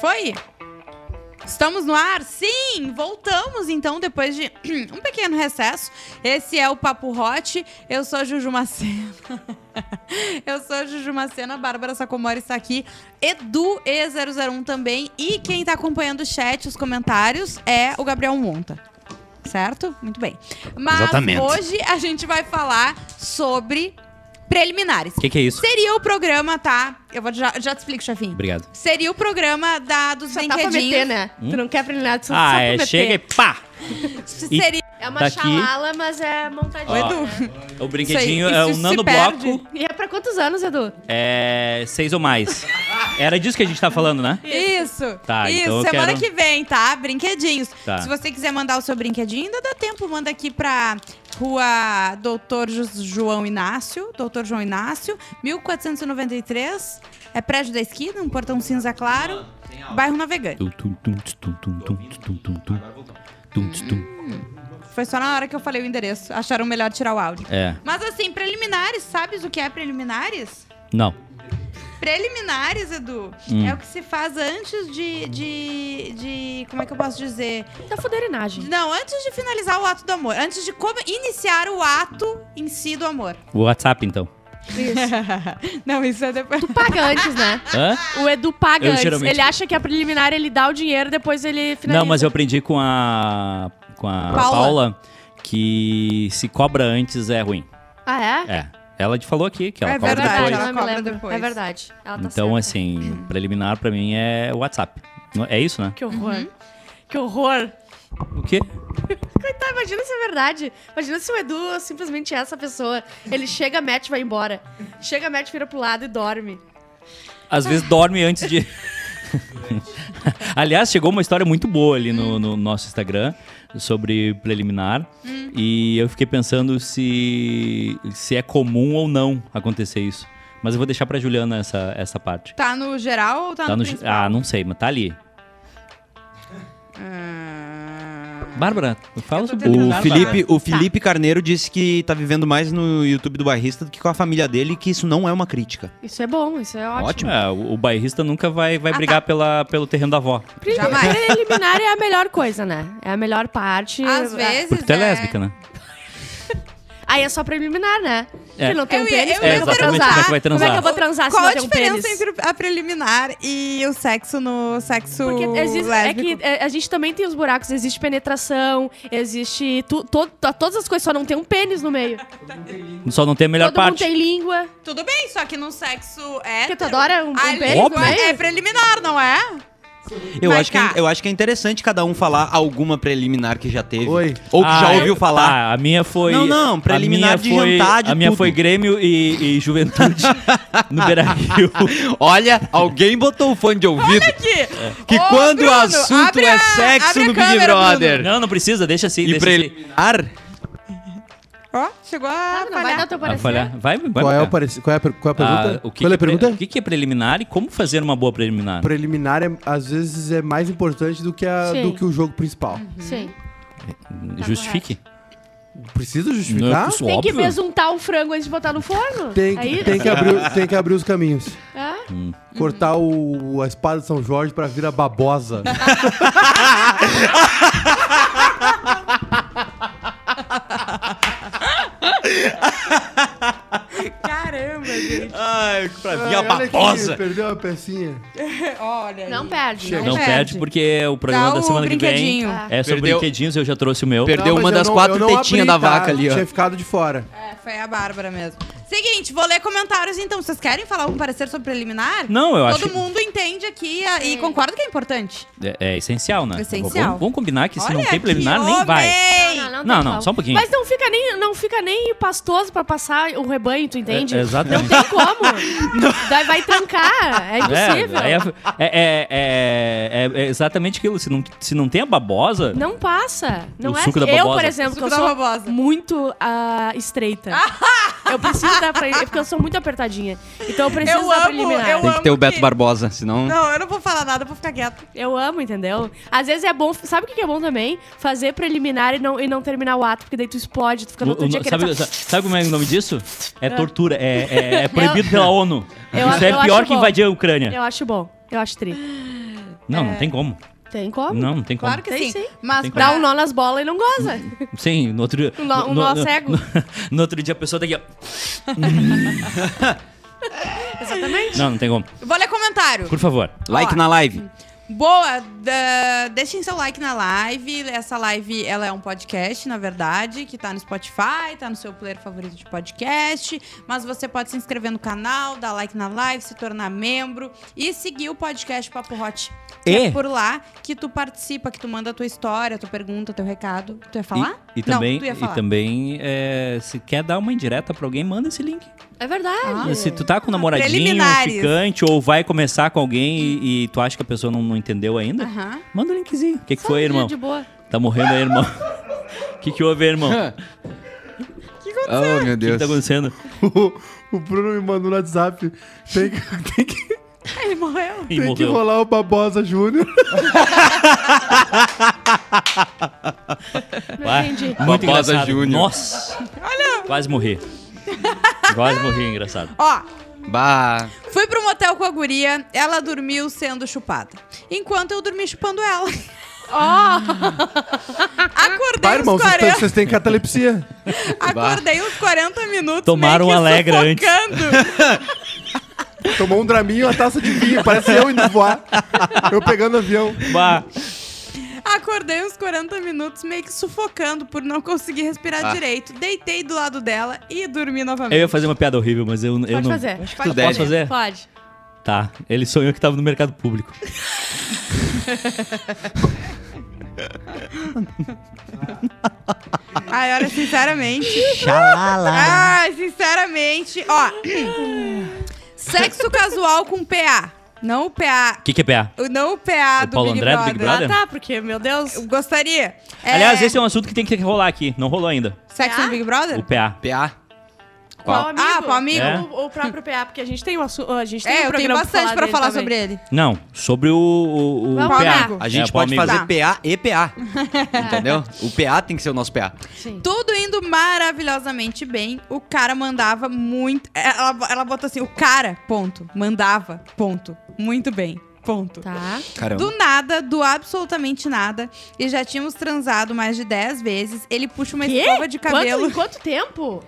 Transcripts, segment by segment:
Foi? Estamos no ar? Sim! Voltamos então depois de um pequeno recesso. Esse é o Papo Hot. Eu sou a Juju Macena. Eu sou a Juju Macena, Bárbara Sacomori está aqui. Edu E001 também. E quem está acompanhando o chat, os comentários, é o Gabriel Monta. Certo? Muito bem. Mas Exatamente. hoje a gente vai falar sobre preliminares. O que, que é isso? Seria o programa, tá? Eu vou já, já te explico, chefinho. Obrigado. Seria o programa da, dos Só tá pra brinquedinhos. meter, né? Tu não quer preliminar, tu Ah, só é, pra meter. chega e pá! Seria. É uma Daqui- xalala, mas é montadinha. Edu. né? O brinquedinho Isso é aí, um isso se nanobloco, perde. E é pra quantos anos, Edu? é seis ou mais. Era disso que a gente tá falando, né? Isso. Tá, Isso, então semana quero- que vem, tá? Brinquedinhos. Tá. Se você quiser mandar o seu brinquedinho, ainda dá tempo. Manda aqui pra Rua Doutor João Inácio, Doutor João Inácio, 1493. É prédio da esquina, um portão cinza claro. Bairro Navegante. Tum, tum, tum, tum, tum, tum, tum, tum, tum. Tum, tum. Foi só na hora que eu falei o endereço. Acharam melhor tirar o áudio. É. Mas assim, preliminares, sabes o que é preliminares? Não. Preliminares, Edu, Hum. é o que se faz antes de, de, de. Como é que eu posso dizer? Da fuderinagem. Não, antes de finalizar o ato do amor. Antes de come- iniciar o ato em si do amor. O WhatsApp, então. Não, isso é depois. Paga antes, né? Hã? O Edu paga Eu antes. geralmente- Ele acha que a preliminar ele dá o dinheiro, depois ele finaliza. Não, mas eu aprendi com a. com a Paula. Paula, que se cobra antes é ruim. Ah, é? É. Ela te falou aqui que ela É cobra verdade, depois. ela não me cobra lembro. depois. É verdade. Ela tá Então, certa. assim, preliminar pra mim é o WhatsApp. Não- É isso, né? Que horror. Uhum. Que horror. O quê? Coitado, imagina se é verdade. Imagina se o Edu simplesmente é essa pessoa. Ele chega, mete e vai embora. Chega, mete, vira pro lado e dorme. Às vezes dorme antes de. Aliás, chegou uma história muito boa ali no, no nosso Instagram sobre preliminar. E eu fiquei pensando se, se é comum ou não acontecer isso. Mas eu vou deixar pra Juliana essa, essa parte. Tá no geral ou tá, Tá no, no, principal? ah, não sei, mas tá ali. Ah, Bárbara, fala sobre O Felipe, Bárbara. o Felipe Carneiro disse que tá vivendo mais no YouTube do bairrista do que com a família dele e que isso não é uma crítica. Isso é bom, isso é ótimo. Ótimo. É, o, o bairrista nunca vai, vai Ah, brigar tá. pela, pelo terreno da avó. Jamais. Preliminar é a melhor coisa, né? É a melhor parte. Às É- vezes. Porque tu é é- lésbica, né? Aí é só preliminar, né? É. Se não tem Eu um pênis, eu como é eu vou transar? como é que vai Como é que transar? eu vou transar se Qual não a tem um diferença pênis? entre a preliminar e o sexo no sexo Porque existe, é que é, a gente também tem os buracos, existe penetração, existe tu, to- to- todas as coisas, só não tem um pênis no meio. Só não tem a melhor Todo mundo parte. tem língua. Tudo bem, só que no sexo é. Porque tu adora um, um A pênis é preliminar, não é? Eu acho, que, cá. eu acho que é interessante cada um falar alguma preliminar que já teve. Oi. Ou que Ah, já eu- ouviu falar. Tá, a minha foi. Não, não, a preliminar minha de foi- jantar, de A minha tudo. foi Grêmio e, e Juventude no Beira Rio. Olha, alguém botou o fone de ouvido Aqui. que Ô, quando Bruno, o assunto abre é a- sexo abre a no Big câmera, Brother Não, não precisa, deixa assim. e deixa assim. preliminar, Ó, chegou a Ah, não vai falhar. dar teu Vai parecer. falhar. Vai, vai Qual é, o marcar. pareci- qual, é a, per- qual é a pergunta? Ah, o que qual é que a pergunta? O que, que é preliminar e como fazer uma boa preliminar? Preliminar, é, às vezes, é mais importante do que, a, Sim. do que o jogo principal. Sim. Justifique. Precisa Não, justificar? isso Tem que óbvio. besuntar o frango antes de botar no forno? Tem, é que- isso? tem, que abrir, tem que abrir os caminhos. É? Cortar o, a espada de São Jorge pra vir a babosa. Caramba, gente. ai, pra Ai, a babosa. Perdeu uma pecinha. Olha. Não perde. Chega. Não perde, porque o programa Dá da o semana que vem brinquedinho. é sobre Perdeu. brinquedinhos, eu já trouxe o meu. Perdeu Não, uma das não- quatro não tetinhas da tá? vaca ali, ó. Tinha ficado de fora. É, foi a Bárbara mesmo. Seguinte, vou ler comentários então. Vocês querem falar algum parecer sobre preliminar? Não, eu Todo acho mundo entende aqui a- e concorda que é importante. é, é essencial, né? Essencial. Vamos, vamos combinar que se não Olha tem aqui, preliminar, nem homem! vai. Não, Não, tem não, como. só um pouquinho. Mas não fica nem, não fica nem pastoso pra passar o rebanho, tu entende? É, exatamente. Não tem como. Daí vai trancar. É impossível. É, aí é, é- é- é- é exatamente aquilo. Se não, se não tem a babosa, Não passa. Não O é suco da Eu, babosa. por exemplo, eu da sou babosa. muito ah, estreita. Eu preciso dar pra ele, porque eu sou muito apertadinha. Então eu preciso Eu dar amo, preliminar. eu Tem que ter o Beto que- Barbosa, senão. Não, eu não vou falar nada, eu vou ficar quieto. Eu amo, entendeu? Às vezes é bom. Sabe o que que é bom também? Fazer preliminar e não, e não terminar o ato, porque daí tu explode, tu fica no outro o- dia querendo. sabe, sabe como é o nome disso? É tortura. É, é- é proibido pela ONU. Eu- Isso é eu pior que bom. invadir a Ucrânia. Eu acho bom. Eu acho tri. Não, não tem como. Tem como? Não, não tem como. Claro que Tem sim. sim. Mas Tem. Dá um nó nas bolas e não goza. Sim, no outro Um nó- um nó cego. No, no outro dia a pessoa tá aqui, ó. Exatamente. Não, não tem como. Vou ler comentário. Por favor. Like Ó. na live. Boa, da- deixem seu like na live. Essa live, ela é um podcast, na verdade, que tá no Spotify, tá no seu player favorito de podcast. Mas você pode se inscrever no canal, dar like na live, se tornar membro e seguir o podcast Papo Hot. E? é por lá que tu participa, que tu manda a tua história, tua pergunta, teu recado. Tu ia falar? E, e também, Não, tu ia e falar. também é, se quer dar uma indireta pra alguém, manda esse link. É verdade. Se tu tá com um namoradinho, ficante, ou vai começar com alguém e, e tu acha que a pessoa não, não entendeu ainda, manda o linkzinho. O que, que Só foi, um irmão? De boa. Tá morrendo aí, irmão. O que, que houve, irmão? O Oh, meu que, que Deus. tá acontecendo? O, o Bruno me mandou no WhatsApp. Tem que, tem que, Ele morreu. Tem que morreu. rolar o Babosa Júnior. Não Vai. entendi. Engraçado. Júnior. Nossa. Quase morri. Quase morri, engraçado. Ó, Bah. Fui pro motel com a guria, ela dormiu sendo chupada. Enquanto eu dormi chupando ela. Acordei Tá, irmão, uns vocês têm- 40, vocês têm catalepsia. acordei uns 40 minutos Tomaram meio um que Alegra antes. sufocando. Tomou um draminho, uma taça de vinho. Parece eu indo voar. Eu pegando avião. Bah. Acordei uns 40 minutos meio que sufocando por não conseguir respirar Ah. direito. Deitei do lado dela e dormi novamente. Eu ia fazer uma piada horrível, mas eu, eu Pode não. fazer. Tu Pode deve. Posso fazer? Pode. Tá. Ele sonhou que tava no mercado público. Ai, olha, sinceramente. Xalala. Ai, sinceramente. Ó. Sexo casual com PA. Não o PA. O que, que é PA? o- Não o PA O do Paulo Big André do Brother. Big Brother? Ah, tá, porque, meu Deus. Eu gostaria. É, Aliás, esse é um assunto que tem que rolar aqui. Não rolou ainda. Sexo no Big Brother? O PA. PA. Qual amigo? Ah, qual amigo? É. O, o próprio PA, porque a gente tem um assunto. A gente tem um É, eu tenho programa bastante pra falar também. sobre ele. Não, sobre o, o, o Vamos PA. amigo. A gente É, pode fazer PA e PA. Entendeu? O PA tem que ser o nosso PA. Sim. Tudo indo maravilhosamente bem. O cara mandava muito. Ela, ela botou assim: o cara, ponto. Mandava, ponto. Muito bem, ponto. Tá. Caramba. Do nada, do absolutamente nada, e já tínhamos transado mais de 10 vezes. Ele puxa uma Quê? escova de cabelo. Quanto, em quanto tempo?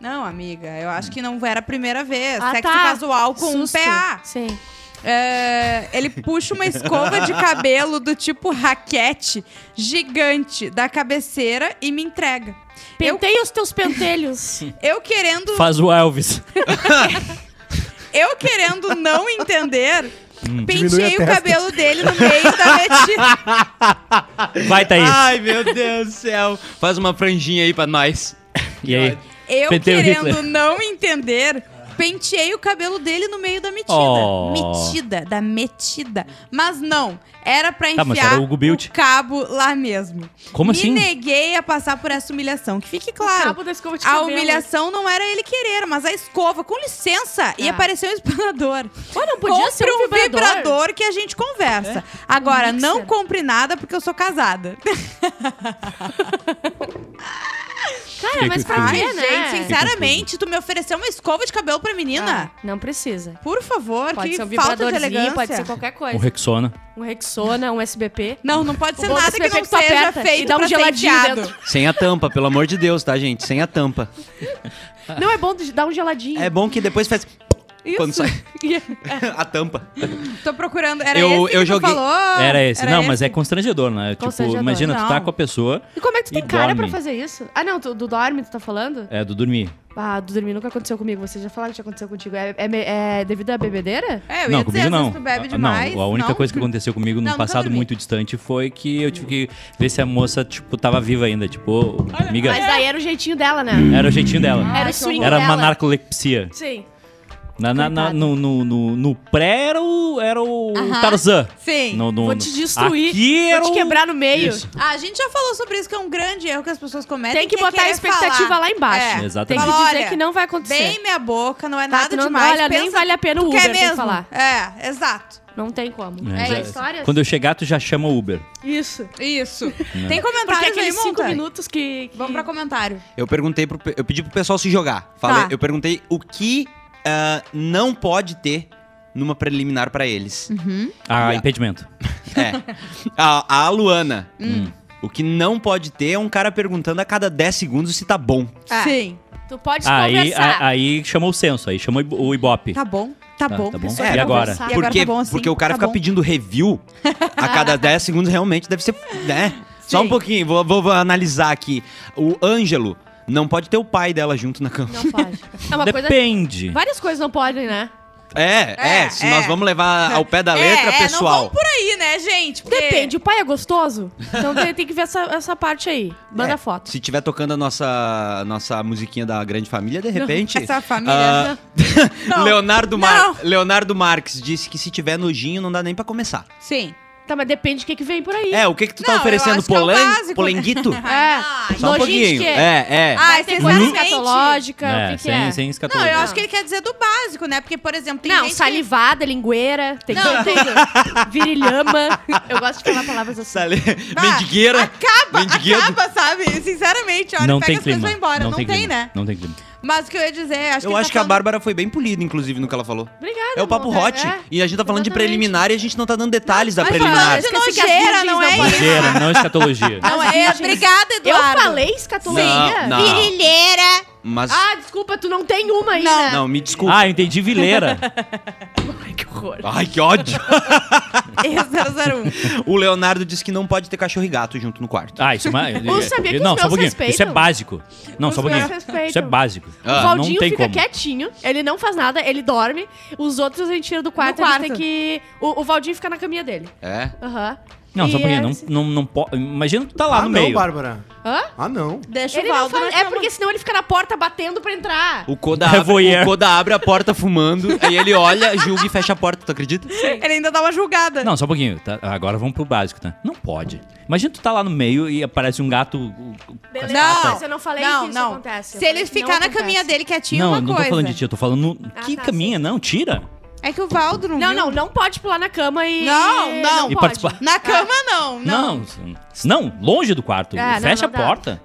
Não, amiga, eu acho que não era a primeira vez. Ah, Sexo tá. casual com Susto. um PA. Sim. É, ele puxa uma escova de cabelo do tipo raquete gigante da cabeceira e me entrega. Eu, Penteia os teus pentelhos. eu querendo, Faz o Elvis. eu querendo não entender, Diminui penteei o cabelo dele no meio da metida. Vai, Thaís. Ai, meu Deus do céu. Faz uma franjinha aí pra nós. E aí? Eu Penteio querendo Hitler. não entender, penteei o cabelo dele no meio da metida. Oh. Metida, da metida. Mas não, era pra Tá, enfiar era o o cabo lá mesmo. Como Me assim? neguei a passar por essa humilhação. Que fique claro. Cabo da escova de A cabelo. humilhação não era ele querer, mas a escova. Com licença, ia Ah. aparecer um espanador. Pô, não podia ser compre um vibrador. que a gente conversa. Agora, Um não compre nada porque eu sou casada. Cara, mas pra quê, né? gente, sinceramente, tu me ofereceu uma escova de cabelo pra menina? Ah, não precisa. Por favor, Pode que ser um falta de vibradorzinho, elegância. pode ser qualquer coisa. Rexona. Um Rexona, um SBP. Não, não pode ser bom nada desse que não bebê que tu seja aperta feito e dá um pra ser geladinho enfiado. dentro. Sem a tampa, pelo amor de Deus, tá, gente? Sem a tampa. Não, é bom de- dar um geladinho. É bom que depois faz Isso. quando sai E- a tampa. Tô procurando. Era Eu- esse eu que tu joguei- falou? Era esse. não, mas é esse? constrangedor, né? Tipo, Constrangedor. imagina, tu tá Não. com a pessoa. E como é que tu tem cara dorme. pra fazer isso? Ah, não, tu, do dorme tu tá falando? É, do dormir. Ah, do dormir nunca aconteceu comigo. Vocês já falaram que já aconteceu contigo. É, é é devido à bebedeira? É, eu não, ia dizer, comigo vezes não. tu bebe Ah, demais. não, a única não? coisa que aconteceu comigo no Não, nunca passado muito distante foi que eu tive que ver se a moça, tipo, tava viva ainda. Tipo, amiga, Mas daí era o jeitinho dela, né? era o jeitinho dela. Era o swing Era dela. uma narcolepsia. Sim. Na, na- na- no, no, no- no pré era o, era o Aham. Tarzan. Sim. No- no- Vou te destruir, Aqui era vou te quebrar no meio. Isso. Ah, a gente já falou sobre isso, que é um grande erro que as pessoas cometem. Tem que é botar a querer expectativa falar. lá embaixo. É. Tem Exatamente. que Fala, dizer olha, que não vai acontecer. Bem minha boca, não é Tá, nada não- demais. olha, nem pensa- vale a pena o tu Uber, quer tem que mesmo? falar. É, exato. Não tem como. É, É, já- história? Quando eu chegar, tu já chama o Uber. Isso. Isso. Né? Tem Porque comentários aí, aqueles cinco Monta? minutos que... que- Vamos pra comentário. Eu perguntei pro. Eu pedi pro pessoal se jogar. Falei, Tá. Eu perguntei o que ah, não pode ter numa preliminar pra eles. Ah, Yeah. impedimento. É. A, a Luana. Hum. O que não pode ter é um cara perguntando a cada 10 segundos se tá bom. É. Sim. Tu pode Aí, conversar. a- aí chamou o censo, aí chamou o Ibope. Tá bom. Tá, Tá- bom. tá bom. É, e agora? conversar. E agora Porque, tá bom assim? porque o cara tá fica bom. pedindo review a cada 10 segundos, realmente deve ser. Né? Só um pouquinho, vou, vou- vou analisar aqui. O Ângelo não pode ter o pai dela junto na cama. Não pode. É uma coisa... Depende. Várias coisas não podem, né? É, é, É, se é. nós vamos levar ao pé da letra, é, é, não pessoal. vamos por aí, né, gente? Porque- Depende, o pai é gostoso? Então tem, tem que ver essa, essa parte aí. Manda É, foto. Se tiver tocando a nossa, nossa musiquinha da grande família, de repente. Essa família. Não. Leonardo, Mar- Não. Leonardo Marques disse que se tiver nojinho não dá nem pra começar. Sim. Tá, mas depende do que, que vem por aí. É, o que que tu tá Não, eu oferecendo? acho que é o Polen... básico. Polenguito? É. Só um pouquinho. quê? É, é. Ah, vocês coisa realmente- escatológica, o É, que, que sem, é? sem Não, escatologia. eu acho que ele quer dizer do básico, né? Porque, por exemplo, tem Não, gente salivada, lingueira, tem Não, tem virilhama. Eu gosto de falar palavras assim. Sale... que... Ah, Mendigueira. Acaba, Mendigueiro. acaba, sabe? Sinceramente, olha, não pega tem as coisas e clima. vai embora. Não, tem, clima. né? Não tem clima. Mas o que eu ia dizer, acho Eu que ele acho tá que a falando- Bárbara foi bem polida, inclusive, no que ela falou. Obrigada. É o papo amor, hot. é. E a gente tá falando de Exatamente. preliminar e a gente não tá dando detalhes da preliminar. de as nojeira, não não é. Ligeira, não escatologia. Não As é, virgens. obrigada, Eu Eduardo. falei escatologia? Não, não. Virilheira. Mas. Ah, desculpa, tu não tem uma aí, Não. né? Não, me desculpa. Ah, eu entendi vileira. Ai, que horror. Ai, que ódio. E001. o Leonardo disse que não pode ter cachorro e gato junto no quarto. Ah, isso é mais. Eu sabia que os Não, só um pouquinho. respeitam. Isso é básico. Não, Os só um meus pouquinho. respeitam. Isso é básico. Ah, O não Valdinho tem fica como. quietinho, ele não faz nada, ele dorme. Os outros a gente tira do quarto, No a gente quarto. tem que. O, o Valdinho fica na caminha dele. É? Aham. Não, só um pouquinho. é Não, não, não pode. Imagina tu tá lá ah, no não, meio. Bárbara. Hã? Ah, não. Deixa Ele o não Valdo É porque senão ele fica na porta batendo pra entrar. O Koda, É abre, o Koda abre a porta fumando, aí ele olha, julga e fecha a porta, tu acredita? Ele ainda dá uma julgada. Não, só um pouquinho. tá? Agora vamos pro básico, tá? Não pode. Imagina tu tá lá no meio e aparece um gato. Beleza, Não. mas eu não falei não, que isso não. acontece. Se ele que ficar não na acontece. caminha dele quietinho, Não, uma não tô coisa. falando de ti, eu tô falando. Ah, que tá, caminha? Não, tira. É que o Valdo não Não, viu. não, não pode pular na cama e. Não, não. E pode. participar. Na cama, não. Não. Não, não, longe do quarto. É, não, Fecha não a porta.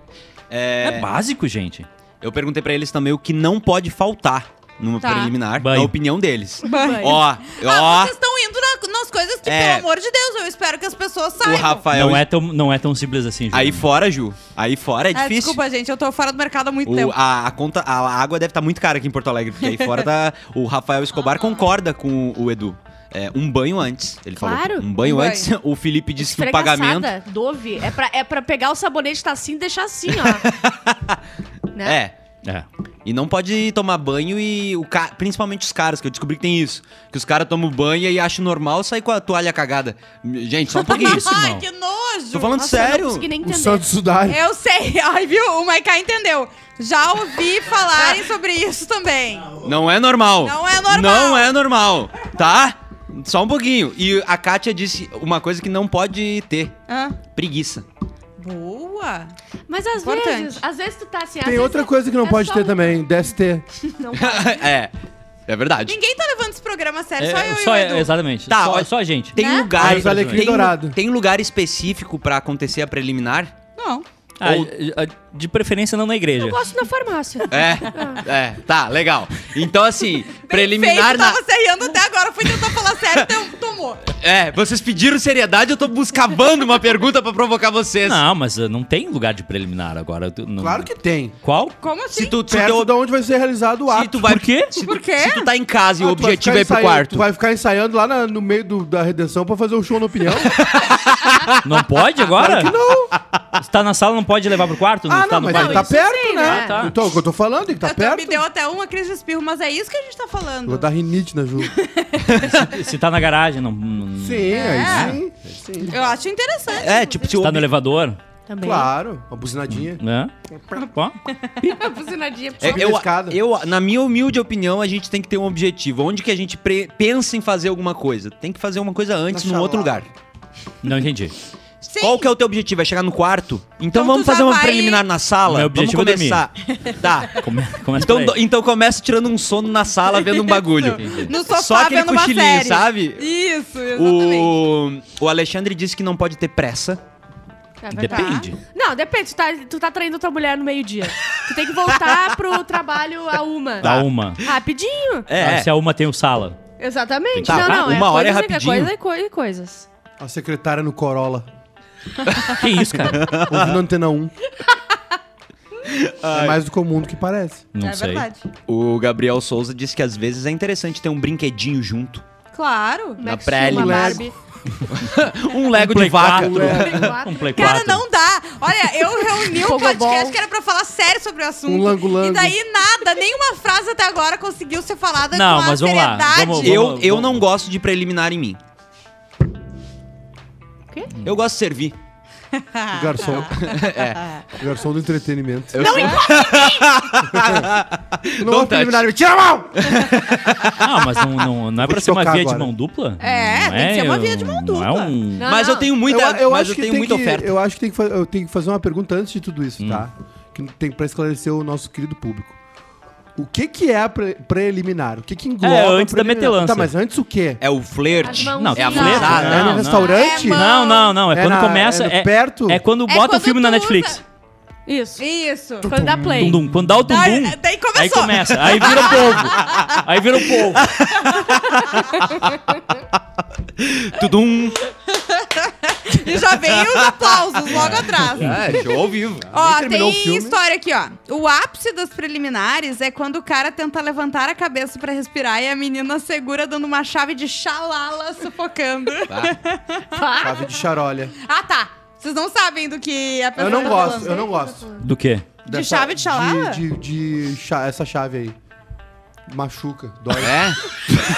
É, É básico, gente. Eu perguntei pra eles também o que não pode faltar numa Tá. preliminar, Banho. na opinião deles. Banho. Ó, Ah, ó, vocês estão indo na- nas coisas que, É. pelo amor de Deus, eu espero que as pessoas o saibam. Rafael. Não é, tão, não é tão simples assim, Ju. Aí fora, Ju. Aí fora é Ah, difícil. desculpa, gente, eu tô fora do mercado há muito O- tempo. a, a conta, a água deve estar muito cara aqui em Porto Alegre, porque aí fora tá. O Rafael Escobar concorda com o Edu. É, um banho antes, ele falou. Claro. Um banho Um banho. antes. O Felipe disse que o Esfregaçada, pagamento. Dove. É pra, é pra pegar o sabonete tá assim e deixar assim, ó. né? É. É. E não pode tomar banho e o ca... principalmente os caras, que eu descobri que tem isso. Que os caras tomam banho e acham normal sair com a toalha cagada. Gente, só um pouquinho. Isso, Ai, que nojo. Tô falando Nossa, eu não sério. consegui nem O entender. Santos. Eu sei. Ai, viu? O Maiká entendeu. Já ouvi falarem sobre isso também. Não é normal. Não é normal. Não é normal, tá? Só um pouquinho. E a Kátia disse uma coisa que não pode ter: Ah, preguiça. Boa. Mas às Importante. vezes, às vezes tu tá assim. Tem outra é- coisa que não é pode só ter um- também, DST. Não é, é verdade. Ninguém tá levando esse programa a sério, É, só eu só, e o Edu. exatamente. Tá, só, só a gente. Tem Né? lugar. Tem, tem lugar específico pra acontecer a preliminar? Não. Ah, Ou- De preferência não na igreja. Eu gosto na farmácia. É, é, tá, legal. Então, assim, preliminar Feito, na. tava se rindo até agora, fui tentar falar sério, então tomou. É, vocês pediram seriedade, eu tô buscavando uma pergunta pra provocar vocês. Não, mas uh, não tem lugar de preliminar agora. Tu- não- Claro que tem. Qual? Como assim? Se tu, se Perto teu- de onde vai ser realizado o se ato. tu vai. Por quê? Se tu, Por quê? Se tu tá em casa e Ah, o tu objetivo é ir pro quarto. Tu vai ficar ensaiando lá na- no meio do- da redenção pra fazer o show na opinião? Não pode agora? Claro que não. Se tá na sala, não pode levar pro quarto? Ah, tá não, no mas quarto? ele tá perto, sim, né? né? Ah, tá. Então, o que eu tô falando, que tá Eu tô- perto. me deu até uma crise de espirro, mas é isso que a gente tá falando. Vou dar rinite na Ju. Se tá na garagem, não. não- Sim, É. aí sim. sim. Eu acho interessante. É, tipo, se Se tá no elevador. Também. Claro, uma buzinadinha. Né? Ó, Buzinadinha. É, eu, eu, na minha humilde opinião, a gente tem que ter um objetivo. Onde que a gente pre- pensa em fazer alguma coisa? Tem que fazer uma coisa antes, Na num outro lugar. Não entendi. Sim. Qual que é o teu objetivo? É chegar no quarto? Então, Então vamos tu já fazer uma vai- preliminar na sala? Meu objetivo é vamos começar. tá. Come, começa Então, por do- aí. então começa tirando um sono na sala, vendo um bagulho. No sofá Só aquele vendo uma cochilinho, série. sabe? Isso, exatamente. O, o Alexandre disse que não pode ter pressa. É verdade. Depende. Não, depende. Tu tá, tu tá traindo tua mulher no meio-dia. Tu tem que voltar pro trabalho a uma. Dá uma. Rapidinho. É. Ah, Se a uma tem o sala. Exatamente. Tá, não, não. uma hora é coisas, rapidinho. Coisa, e coisa, e coisas. A secretária no Corolla. Que isso, cara? Ouvindo antena 1. É mais do comum do que parece. Não é sei. verdade. O Gabriel Souza disse que às vezes é interessante ter um brinquedinho junto. Claro. Na Max pré, Steel, uma Lego. Barbie. Um Lego Play de vaca. 4. Um Play 4. Cara, não dá. Olha, eu reuni um Pogobol. podcast que era pra falar sério sobre o assunto. Um lango-lango. E daí nada, nenhuma frase até agora conseguiu ser falada Não, com a mas vamos lá, seriedade. vamos- Eu, eu não gosto de preliminar em mim. Quê? Eu gosto de servir. O garçom. O garçom do entretenimento. Eu Não sou- não preliminar, me tira a mão! Ah, mas não, não, não é Vou pra ser uma via de agora. mão dupla? É, Não tem que ser uma via de mão Não é dupla. um... Não, mas não. eu tenho muita, eu, eu mas acho eu que tenho tem muita que, oferta. Eu acho que tem que, eu tenho que fazer uma pergunta antes de tudo isso, Hum. tá? Que tem pra esclarecer o nosso querido público. O que que é a pre- preliminar? O que que engloba É, a antes da preliminar? metelança. Tá, mas antes o quê? É o flerte. As Não, é a mãozinhas. mãozada. é no não. restaurante? É, mano. Não, não, não. É, É quando na- começa. é É, perto? é quando É bota o quando filme na tu Netflix. Isso. Isso. Quando dá play. Dum, dum. Quando dá o dum, Daí, dum, daí começou. aí começa. Aí vira o povo. Aí vira o povo. Tudum. E já vem os aplausos logo atrás. É, show ao vivo. Ó, tem o filme. história aqui, ó. O ápice das preliminares é quando o cara tenta levantar a cabeça pra respirar e a menina segura dando uma chave de xalala sufocando. Chave de charolha. ah, tá. Vocês não sabem do que a pessoa Eu não tá gosto, falando. eu não gosto. Do quê? De chave de xalala? De, de, de cha- essa chave aí. Machuca, dói. É?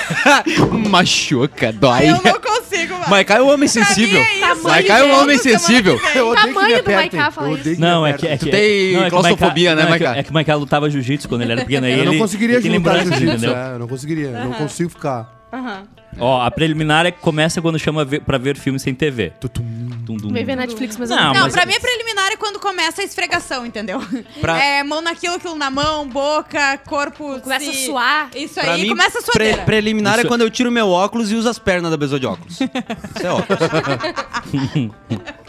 Machuca, dói. Eu não consigo, mano. Maikai é um homem Pra mim sensível. é isso. Maikai é um homem sensível. Eu odeio que me tamanho do apertem. Maiká fala Eu odeio que Não, é que, é que. tem não, é que o claustrofobia, né, não, é que- Maiká? É que o Maiká lutava jiu-jitsu quando ele era pequeno. aí Eu não conseguiria ele tem juntar jiu-jitsu, entendeu? é, eu não conseguiria. Eu não consigo ficar. Aham. Ó, a preliminar é que começa quando chama pra ver filme sem TV. Tutum. Dum, dum, Vem ver. Netflix, mas Não, eu Não, mas- pra mim a preliminar é quando começa a esfregação, entendeu? Pra- É mão naquilo, aquilo na mão, boca, corpo. Começa se- a suar. Isso Pra aí, mim, começa a pre- suadeira. preliminar Isso- é quando eu tiro meu óculos e uso as pernas da pessoa de óculos. Isso é óculos.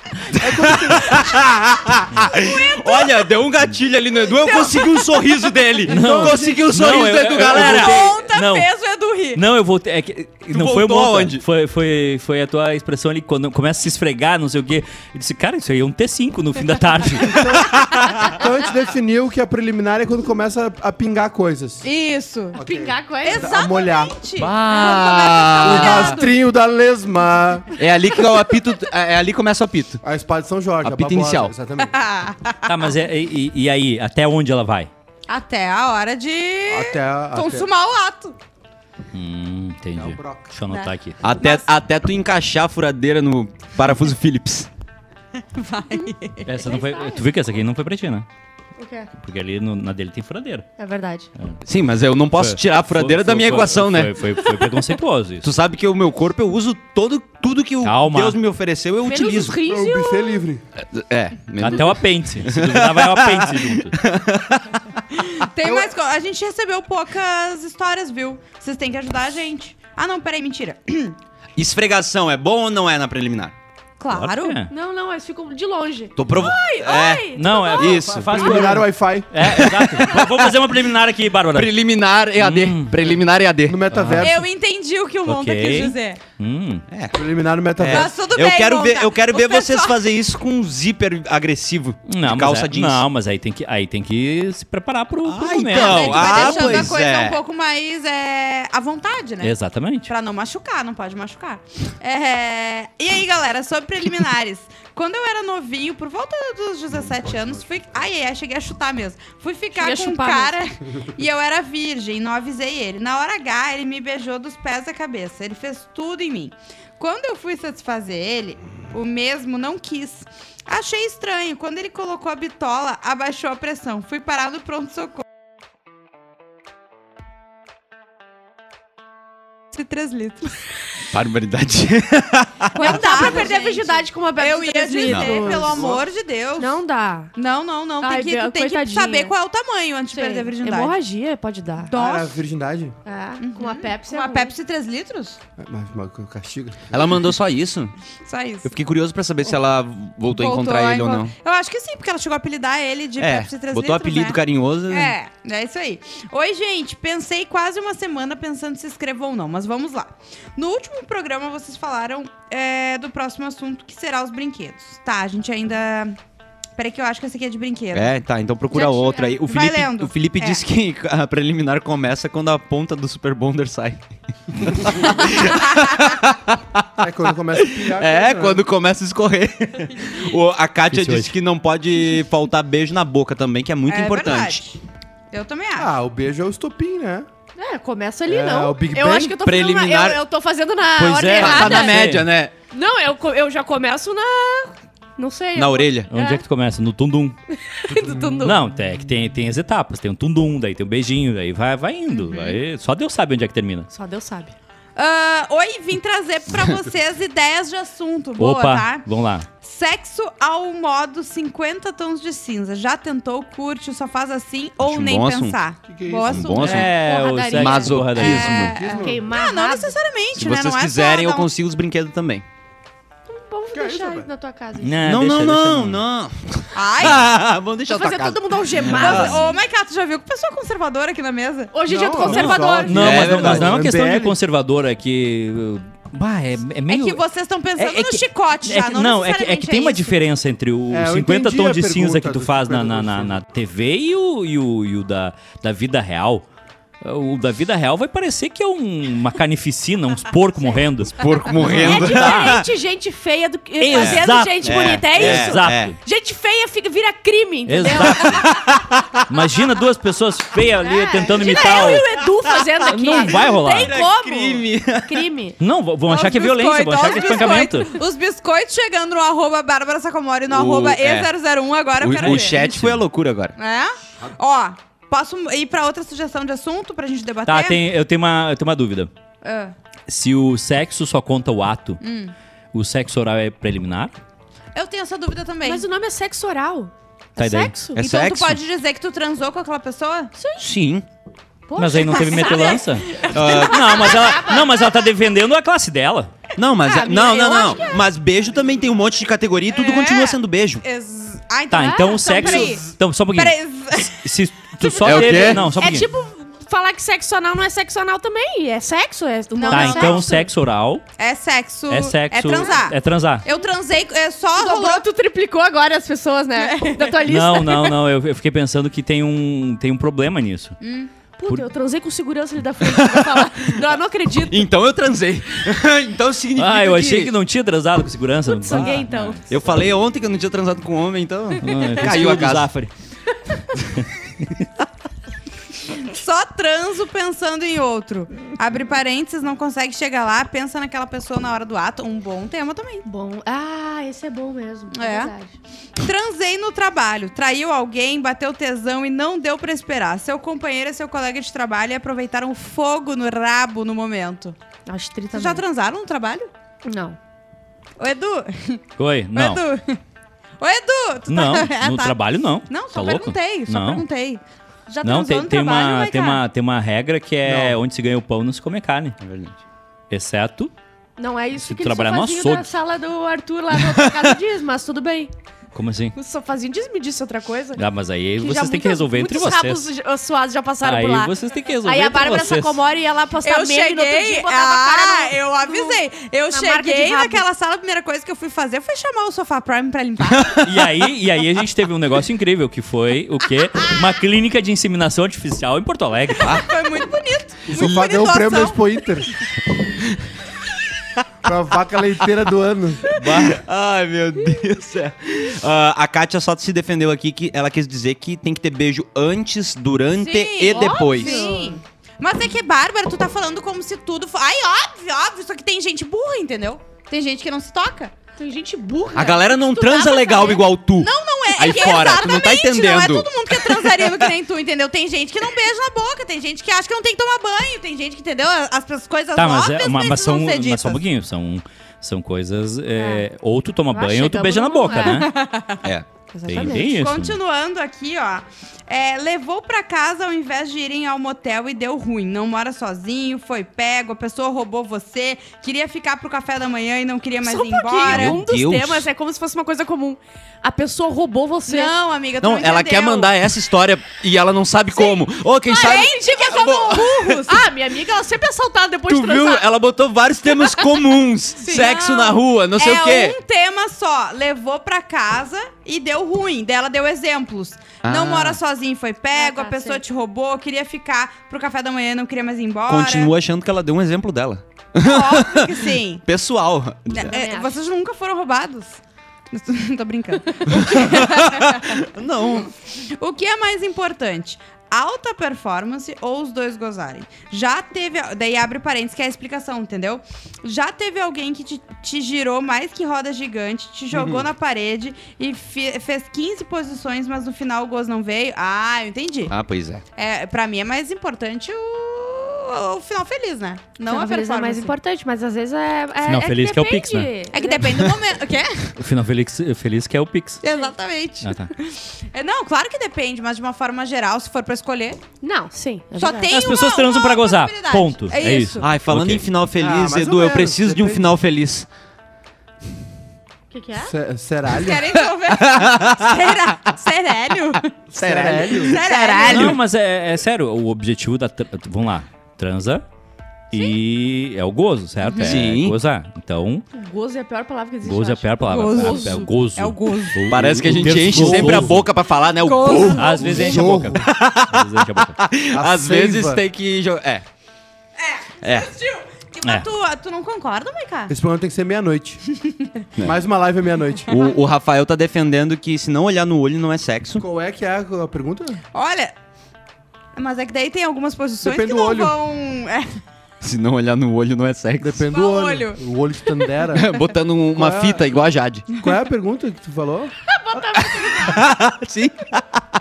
Olha, deu um gatilho ali no Edu, eu consegui um sorriso dele. Não, consegui um sorriso Não, eu- do Edu, eu- eu galera. voltei. Ponta Não. fez o Edu rir. Não, eu voltei. É que, não foi o aonde? Foi, foi, foi a tua expressão ali, quando começa a se esfregar, não sei o quê. Eu disse, cara, isso aí é um T5 no fim da tarde. Então a gente definiu que a preliminar é quando começa a, a pingar coisas. Isso. Pingar coisa. Exatamente. A molhar. É Ah. a molhado. Rastrinho da lesma. É ali que o apito. É ali que começa o apito. A espada de São Jorge. Apito babosa, inicial. Exatamente. tá, mas é, e, e aí, até onde ela vai? Até a hora de Até a- até- consumar o ato. Hum, entendi. É o broca. Deixa eu anotar Né? aqui. Até, até tu encaixar a furadeira no parafuso Phillips. Essa não foi, tu viu que essa aqui não foi pra ti, né? O quê? Porque ali no- na dele tem furadeira. É verdade. Sim, mas eu não posso Foi- tirar a furadeira foi- da minha foi- equação, foi- né? Foi, foi, foi preconceituoso isso. Tu sabe que o meu corpo eu uso todo, tudo que o Calma. Deus me ofereceu, eu Menos os utilizo. rins O e o... buffet livre. É, menos- Até o apêndice. Se duvidar, vai o apêndice junto. Tem mais co- A gente recebeu poucas histórias, viu? Vocês têm que ajudar a gente. Ah, não, peraí, mentira. Esfregação é bom ou não é na preliminar? Claro. que é. Não, não, eles ficam de longe. Tô provando. É. Não, é Isso. Faz Preliminar Wi-Fi. É, exato. V- Vamos fazer uma preliminar aqui, Bárbara. Preliminar EAD. Hum. Preliminar EAD. No metaverso. Eu entendi o que o Monta Ok. quis dizer. Hum. Preliminar no metaverso. Mas tudo eu bem, quero ver, eu quero O ver vocês pessoal- fazer isso com um zíper agressivo Não, de mas calça é- jeans. Não, mas aí tem que, aí tem que se preparar pro, pro Ah, momento. então. Vai Ah, deixando a pois coisa é. um pouco mais é, à vontade, né? Exatamente. Pra não machucar, não pode machucar. É, E aí, galera, sobre preliminares. Quando eu era novinho, por volta dos 17 anos, fui. Ai, ai, ai, cheguei a chutar mesmo. Fui ficar Cheguei a com um chupar cara e eu era virgem, não avisei ele. Na hora H, ele me beijou dos pés à cabeça. Ele fez tudo em mim. Quando eu fui satisfazer ele, o mesmo não quis. Achei estranho. Quando ele colocou a bitola, abaixou a pressão. Fui parar no pronto-socorro. E 3 litros. Barbaridade. Não dá pra perder a virgindade com uma Pepsi Eu ia 3 dizer, litros. pelo amor de Deus. Não dá. Não, não, não. Tem Ai, que, Bia, tu tem que coitadinha. saber qual é o tamanho antes de perder a virgindade. Hemorragia pode dar. Ah, era Nossa. virgindade? É, com a Pepsi. Uma é ruim. Pepsi 3 litros? É, Mas, mas castiga. Ela mandou só isso? Só isso. Eu fiquei curioso pra saber se ela voltou, a encontrar ele ou não. Eu acho que sim, porque ela chegou a apelidar ele de É, Pepsi 3 botou litros, apelido né? carinhoso. É, é isso aí. Oi, gente. Pensei quase uma semana pensando se escrevo ou não, mas vamos lá. No último programa, vocês falaram é, do próximo assunto, que será os brinquedos. Tá, a gente ainda... Peraí que eu acho que esse aqui é de brinquedo. É, tá, então procura Já outra aí. O Vai Felipe, lendo. o Felipe É. disse que a preliminar começa quando a ponta do Super Bonder sai. É quando começa a pilhar. É, coisa, né? quando começa a escorrer. O- a Kátia Difícil disse hoje. que não pode faltar beijo na boca também, que é muito É importante. verdade. Eu também acho. Ah, o beijo é o estopim, né? É, começa ali, É, não. o Big eu Bang acho que eu tô preliminar- fazendo. na- eu, eu tô fazendo na Pois ordem é, Tá, tá errada. na média, né? Não, eu, eu já começo na. Não sei. Na eu- orelha. Onde é. que tu começa? No tundum. do tundu. Não, é que tem, tem as etapas. Tem um tundum, daí tem um beijinho, daí vai, vai indo. Aí só Deus sabe onde é que termina. Só Deus sabe. Ah, oi, vim trazer pra vocês ideias de assunto. Boa, Opa, tá? vamos lá. Sexo ao modo 50 tons de cinza. Já tentou, curte, só faz assim ou um nem bom assunto. pensar. Que que é Bom assunto. Um bom assunto. É, o Porradaria. Masoquismo. porradaria. Queimar. Ah, não necessariamente, Se né? vocês não é quiserem, só eu um- consigo os brinquedos também. Vamos Que é deixar isso, na tua casa. não, deixa, não, deixa, não, não. Ai! Vamos deixar fazer tua casa. todo mundo algemado. Ô, Maiká, tu já viu que pessoa conservadora aqui na mesa? Hoje em dia Não, conservador. não, Não, É mas, não, mas não é uma questão de conservadora, é que. Bah, é, é meio. É que vocês estão pensando É- é no que- chicote É já, que- não, não, é que, é que tem uma isso. diferença entre o É, eu 50 entendi tons de cinza que tu faz na, 50 na, na, na TV e o, e o, e o da, da vida real. O da vida real vai parecer que é um- uma carnificina, uns porcos morrendo. Porco É morrendo. diferente gente feia do que fazendo Exato. gente É, bonita. É, é. isso. Exato. Gente feia fica, vira crime, entendeu? Exato. Imagina duas pessoas feias ali É, tentando imagina imitar eu o. e o Edu fazendo aqui. Não vai rolar. Tem como. crime. Crime. Não, vão achar Os que é violência, vão achar que é os espancamento. biscoitos. Os biscoitos chegando no arroba Bárbara Sacomori, no O- arroba é. E001, agora eu quero O, o ver. chat foi a loucura agora. É? Ó, posso ir pra outra sugestão de assunto pra gente debater? Tá, tem, eu, tenho uma, eu tenho uma dúvida. Ah. Se o sexo só conta o ato, Hum. o sexo oral é preliminar? Eu tenho essa dúvida também. Mas o nome é sexo oral. Tá, é sexo? É então sexo? tu pode dizer que tu transou com aquela pessoa? Sim. Poxa, Mas aí não teve metelança? não, mas ela, não, mas ela tá defendendo a classe dela. Não, mas. Ah, é- não, não, não. é. Mas beijo também tem um monte de categoria e tudo É. continua sendo beijo. Ex- Ah, então... Tá, Ah, então o então sexo. Então, só um pouquinho. Peraí. Se tu só É o teve. quê? Não, só um É pouquinho. tipo falar que sexo anal não é sexo anal também. É sexo? É, o Não, Tá, é então sexo. sexo oral É sexo... é sexo. É transar. É transar. Eu transei, é só Tu rolou... dobrou, tu triplicou agora as pessoas, né? Da tua lista. Não, não, não. Eu, eu fiquei pensando que tem um, tem um problema nisso. Puta, eu transei com segurança ali da frente falar. Não, eu não acredito. Então eu transei. então significa Ah, eu achei que não tinha transado com segurança. Putz, sou gay, então. Eu falei ontem que eu não tinha transado com homem, então. Ah, Caiu a casa. Só transo pensando em outro. Abre parênteses, não consegue chegar lá, pensa naquela pessoa na hora do ato. Um bom tema também. Bom. Ah, esse é bom mesmo. É, É. verdade. Transei no trabalho, traiu alguém, bateu tesão e não deu pra esperar. Seu companheiro é seu colega de trabalho e aproveitaram o fogo no rabo no momento. Acho tri Vocês já transaram no trabalho? Não. Ô, Edu! Oi? Não. Ô, Edu! Ô, Edu! Tu Não, Ah, no tá. trabalho não. Não, só Tá louco? perguntei, só Não. perguntei. Já Não, tem, no tem, trabalho, uma, tem, uma, tem uma regra que é onde se ganha o pão não se come carne. É verdade. Exceto. Não é isso Se que sofazinho açougue. da sala do Arthur lá na outra casa diz, mas tudo bem. Como assim? O sofazinho diz, me disse outra coisa. Ah, mas aí Que vocês têm que resolver entre muitos vocês. rabos suados já passaram Aí por lá. vocês têm que resolver Aí a entre Bárbara vocês. Sacomori ia lá postar Eu meme no outro dia cheguei. e botava a Ah, cara no- eu avisei. Eu cheguei naquela sala, a primeira coisa que eu fui fazer foi chamar o Sofá Prime pra limpar. E aí, e aí a gente teve um negócio incrível, que foi o quê? Uma clínica de inseminação artificial em Porto Alegre. foi muito bonito. O Muito sofá ganhou o prêmio. Expo Inter. pra vaca leiteira do ano. Ai, meu Deus do céu. Ah, a Kátia só se defendeu aqui que ela quis dizer que tem que ter beijo antes, durante Sim, e depois. Sim. Mas é que, Bárbara, tu tá falando como se tudo fosse. Ai, óbvio, óbvio. Só que tem gente burra, entendeu? Tem gente que não se toca. Tem gente burra. A galera não transa legal saber. igual tu. Não, não é. Aí é fora, tu não tá exatamente, Não é entendendo. todo mundo que é transarino que nem tu, entendeu? Tem gente que não beija na boca, tem gente que acha que não tem que tomar banho, tem gente que, entendeu? As, as coisas Tá, mas, óbvias é, uma, mas, precisam são, ser mas só um pouquinho. São, são coisas. é, Ou tu toma Ah, banho ou tu beija na boca, é. né? É. Tem, Exatamente. tem isso. Continuando aqui, ó. É, levou pra casa ao invés de irem ao motel e deu ruim. Não mora sozinho, foi pego, a pessoa roubou você, queria ficar pro café da manhã e não queria mais Só ir um pouquinho. embora. Meu Um dos Deus. temas é como se fosse uma coisa comum. A pessoa roubou você. Não, amiga, tu Não, não, ela entendeu. quer mandar essa história e ela não sabe como. Ô, quem sabe. Gente, que é como burros. Ah, minha amiga, ela sempre é assaltada depois Tu de viu? transar. Ela botou vários temas comuns. Sexo Não. na rua, não sei é o quê. um tema só. Levou pra casa e deu ruim. Dela deu exemplos. Não Ah. mora sozinho, foi pego, Ah, tá, a pessoa sei. te roubou, queria ficar pro café da manhã, não queria mais ir embora. Continua achando que ela deu um exemplo dela. Óbvio que sim. Pessoal. É, Também acho. vocês nunca foram roubados? Tô brincando. Não. O que é mais importante? Alta performance ou os dois gozarem? Já teve. Daí abre parênteses, que é a explicação, entendeu? Já teve alguém que te, te girou mais que roda gigante, te jogou na parede e fe- fez 15 posições, mas no final o gozo não veio? Ah, eu entendi. Ah, pois é. É, pra mim é mais importante o, o final feliz, né? Não Não, a feliz é mais importante, mas às vezes é. é Final é feliz que é o Pix, depende. É que depende do momento. O quê? O final feliz, feliz que é o Pix. Exatamente. Ah, tá. É, não, claro que depende, mas de uma forma geral, se for pra escolher, Não, sim. é só tem As uma- pessoas transam uma pra gozar. Ponto. É, É isso. Ai, falando Ok. em final feliz, Ah, Edu, eu preciso de um depende. final feliz. O que, que é? Se- Seralho? Querem resolver? Será? Serélio? Seralho? Serélio? Não, mas é, é sério, o objetivo da. tra- Vamos lá, transa e é o gozo, certo? É Sim. gozar. Então, O gozo é a pior palavra que existe. gozo é a pior palavra. Gozo. É, é o gozo. É o gozo. Parece que a gente enche gozoso. sempre a boca pra falar, né? O Gozo. pum. Às vezes enche a boca. Às vezes enche a boca. A Às vezes tem que jogar. É. É. Mas É. tu, tu não concorda, Maiká? Esse programa tem que ser meia-noite. Mais uma live é meia-noite. O, o Rafael tá defendendo que se não olhar no olho não é sexo. Qual é que é a a pergunta? Olha... Mas é que daí tem algumas posições Depende que do não olho. vão... é, Se não olhar no olho não é sexo. Depende do Qual olho. olho? O olho de Tandera. Botando um- uma Qual é? fita igual a Jade. Qual é a pergunta que tu falou? Sim.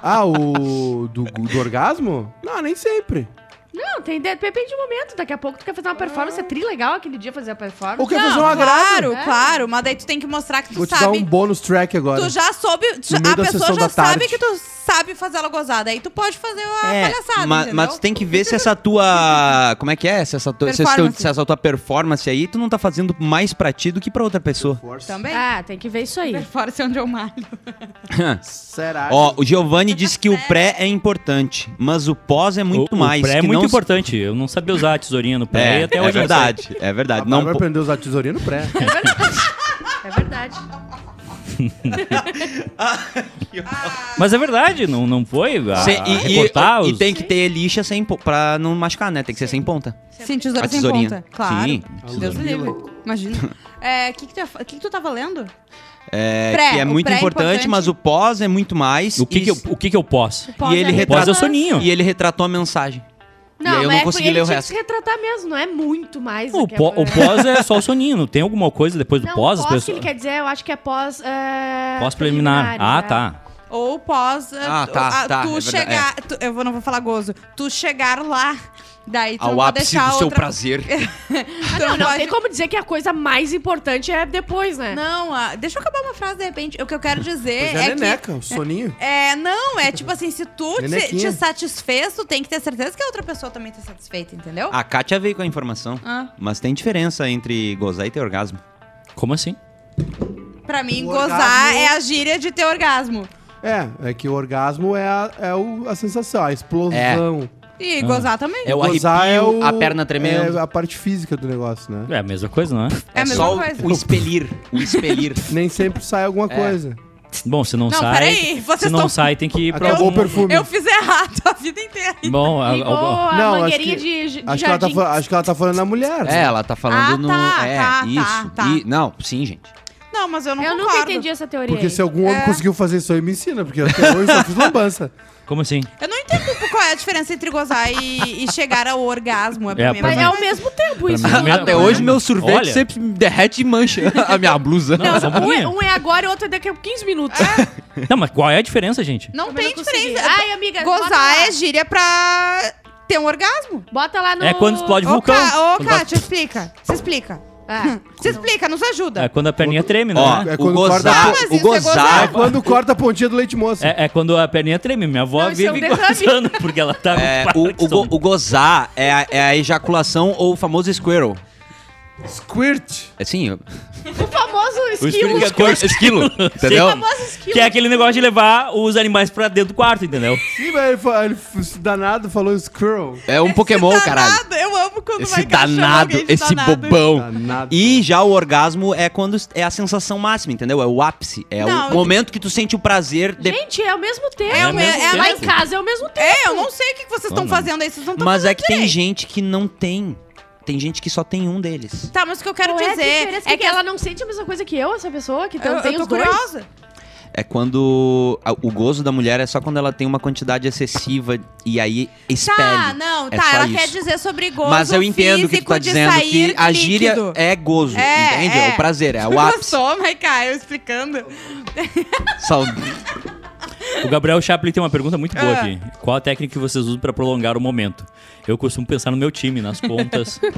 Ah, o do, do orgasmo? Não, nem sempre. Não, tem, depende do momento. Daqui a pouco tu quer fazer uma performance, é tri legal aquele dia fazer a performance. Ou quer Não, fazer um agrado? claro, É. claro. Mas daí tu tem que mostrar que tu Vou te dar sabe... um bônus track agora. Tu já soube... meio a da pessoa sessão já da sabe tarde. que tu sabe fazer ela gozar. Daí tu pode fazer a É, palhaçada, ma- entendeu? mas tu tem que ver se essa tua. Como é que é? Se essa, tua, se, esse teu- Performance. se essa tua performance aí, tu não tá fazendo mais pra ti do que pra outra pessoa. Também. Ah, tem que ver isso aí. Perforce onde eu malho. Será? Ó, o Giovanni disse que o pré é importante, mas o pós é muito o, mais. O pré é que muito não- importante. Eu não sabia usar a tesourinha no pré e É, até é hoje sei. verdade, é A verdade. Não, aprendeu a usar tesourinha no pré. É verdade. Mas é verdade, não, não foi a, Sem- a e, e- recortar e os... tem que ter lixa sem pra não machucar, né? Tem que ser sem ponta. Sim, tesoura A sem ponta. Claro. Sim. Deus me livre. Imagina. É, O que, que, tu que, que tu tava lendo? É, Pré, que é o muito é importante, importante. mas o pós é muito mais. O que, e, que, eu, o que que eu posso? Pós e ele é é o soninho. e ele retratou a mensagem. Não, e aí eu mas não é consegui porque ler o ele tinha resto. que se retratar mesmo, não é muito mais. O, pó- é- o pós é só o soninho, não tem alguma coisa depois do Não, pós? pós, as que pessoas... ele quer dizer, eu acho que é pós... É... Pós-preliminar. Ah, é. tá. Ou pós. eh, Ah, tu- tá, ah, tá, Tu é chegar. tu- eu não vou falar gozo. Tu chegar lá. Daí tu não Ao pode ápice deixar do seu outra... prazer. Tu Não, não pode- tem como dizer que a coisa mais importante é depois, né? Não, ah, deixa eu acabar uma frase de repente. O que eu quero dizer Pois é, é que. neneca, o soninho. É, não, é tipo assim, se tu te, Nenequinha. te satisfez, tu tem que ter certeza que a outra pessoa também tá satisfeita, entendeu? A Kátia veio com a informação. Ah, Mas tem diferença entre gozar e ter orgasmo. Como assim? pra mim, O gozar orgasmo- é a gíria de ter orgasmo. É, é que o orgasmo é a, é o- a sensação, a explosão. E gozar também. É o Gozar arrepio, é a perna tremendo. É a parte física do negócio, né? É a mesma coisa, não é? É a mesma só o- coisa. o expelir. O expelir. Nem sempre sai alguma É. coisa. Bom, se não, Não, sai... peraí, vocês se não tão- sai, tem que ir pra Acabou algum... o perfume. Eu fiz errado a vida inteira. Bom, a- Igual a- a Não, acho mangueirinha que- de, de Acho que, ela tá, jardim. fa- acho que ela tá falando da mulher. É, ela tá falando Ah, no. tá, é, tá, tá, isso. tá. E- não, sim, gente. Não, mas eu não Eu concordo. nunca entendi essa teoria Porque aí. se algum homem É. conseguiu fazer isso aí, me ensina, porque até hoje eu só fiz lambança. Como assim? Eu não interrompo qual é a diferença entre gozar e, e chegar ao orgasmo. É, pra É, mim, pra Mas mim- é ao mesmo tempo isso. Mim, Não, Até hoje meu sorvete Olha. sempre me derrete e mancha a minha blusa. Não, só um um, é, pouquinho. um é agora e o outro é daqui a 15 minutos. Não, mas qual é a diferença, gente? Não Também tem consegui. diferença. Ai, amiga, bota Gozar lá. é gíria pra ter um orgasmo. Bota lá no... É quando explode Ô, vulcão. Ô Quando Kátia, explica. Se explica. Ah, Se explica, nos ajuda. É quando a perninha treme, Ó, né? É o quando corta gozar, a- Mas o é gozar. gozar, É quando corta a pontinha do leite moça. É, é quando a perninha treme. Minha avó Não, isso é um vive derrame. gozando, porque ela tá é, com o, o, Parkinson. go- o gozar é a, é a ejaculação ou o famoso squirrel. Squirt. É Assim, eu- o famoso esquilo. esfregador. esquilo, entendeu? O famoso esquilo. Que é aquele negócio de levar os animais pra dentro do quarto, entendeu? Sim, mas ele, fa- ele f- danado falou squirrel. É um Pokémon, Esse caralho. danado, Eu amo quando vai Esse encaixando danado, alguém de esse danado. bobão. Danado. E já o orgasmo é quando é a sensação máxima, entendeu? É o ápice. É Não, o momento que tu sente o prazer. de- Gente, é ao mesmo tempo. É o me- é a Lá em mesmo. casa é ao mesmo tempo. É, eu não sei o que que vocês estão Não, fazendo aí. Vocês não estão Mas é que tem gente que não tem. Tem gente que só tem um deles. Tá, mas o que eu quero Qual é dizer diferença? é que ela não sente a mesma coisa que eu, essa pessoa, que eu, tem eu os dois. curiosa. É quando a- o gozo da mulher é só quando ela tem uma quantidade excessiva e aí expele. Tá, não, É tá. Ela isso. quer dizer sobre gozo Mas eu entendo que tu tá dizendo que a gíria líquido. é gozo, É, entende? É. é. o prazer, é o ápice. Gostou, Maiká, eu explicando. Só- O Gabriel Chaplin tem uma pergunta muito boa Ah. aqui. Qual a técnica que vocês usam pra prolongar o momento? Eu costumo pensar no meu time, nas pontas.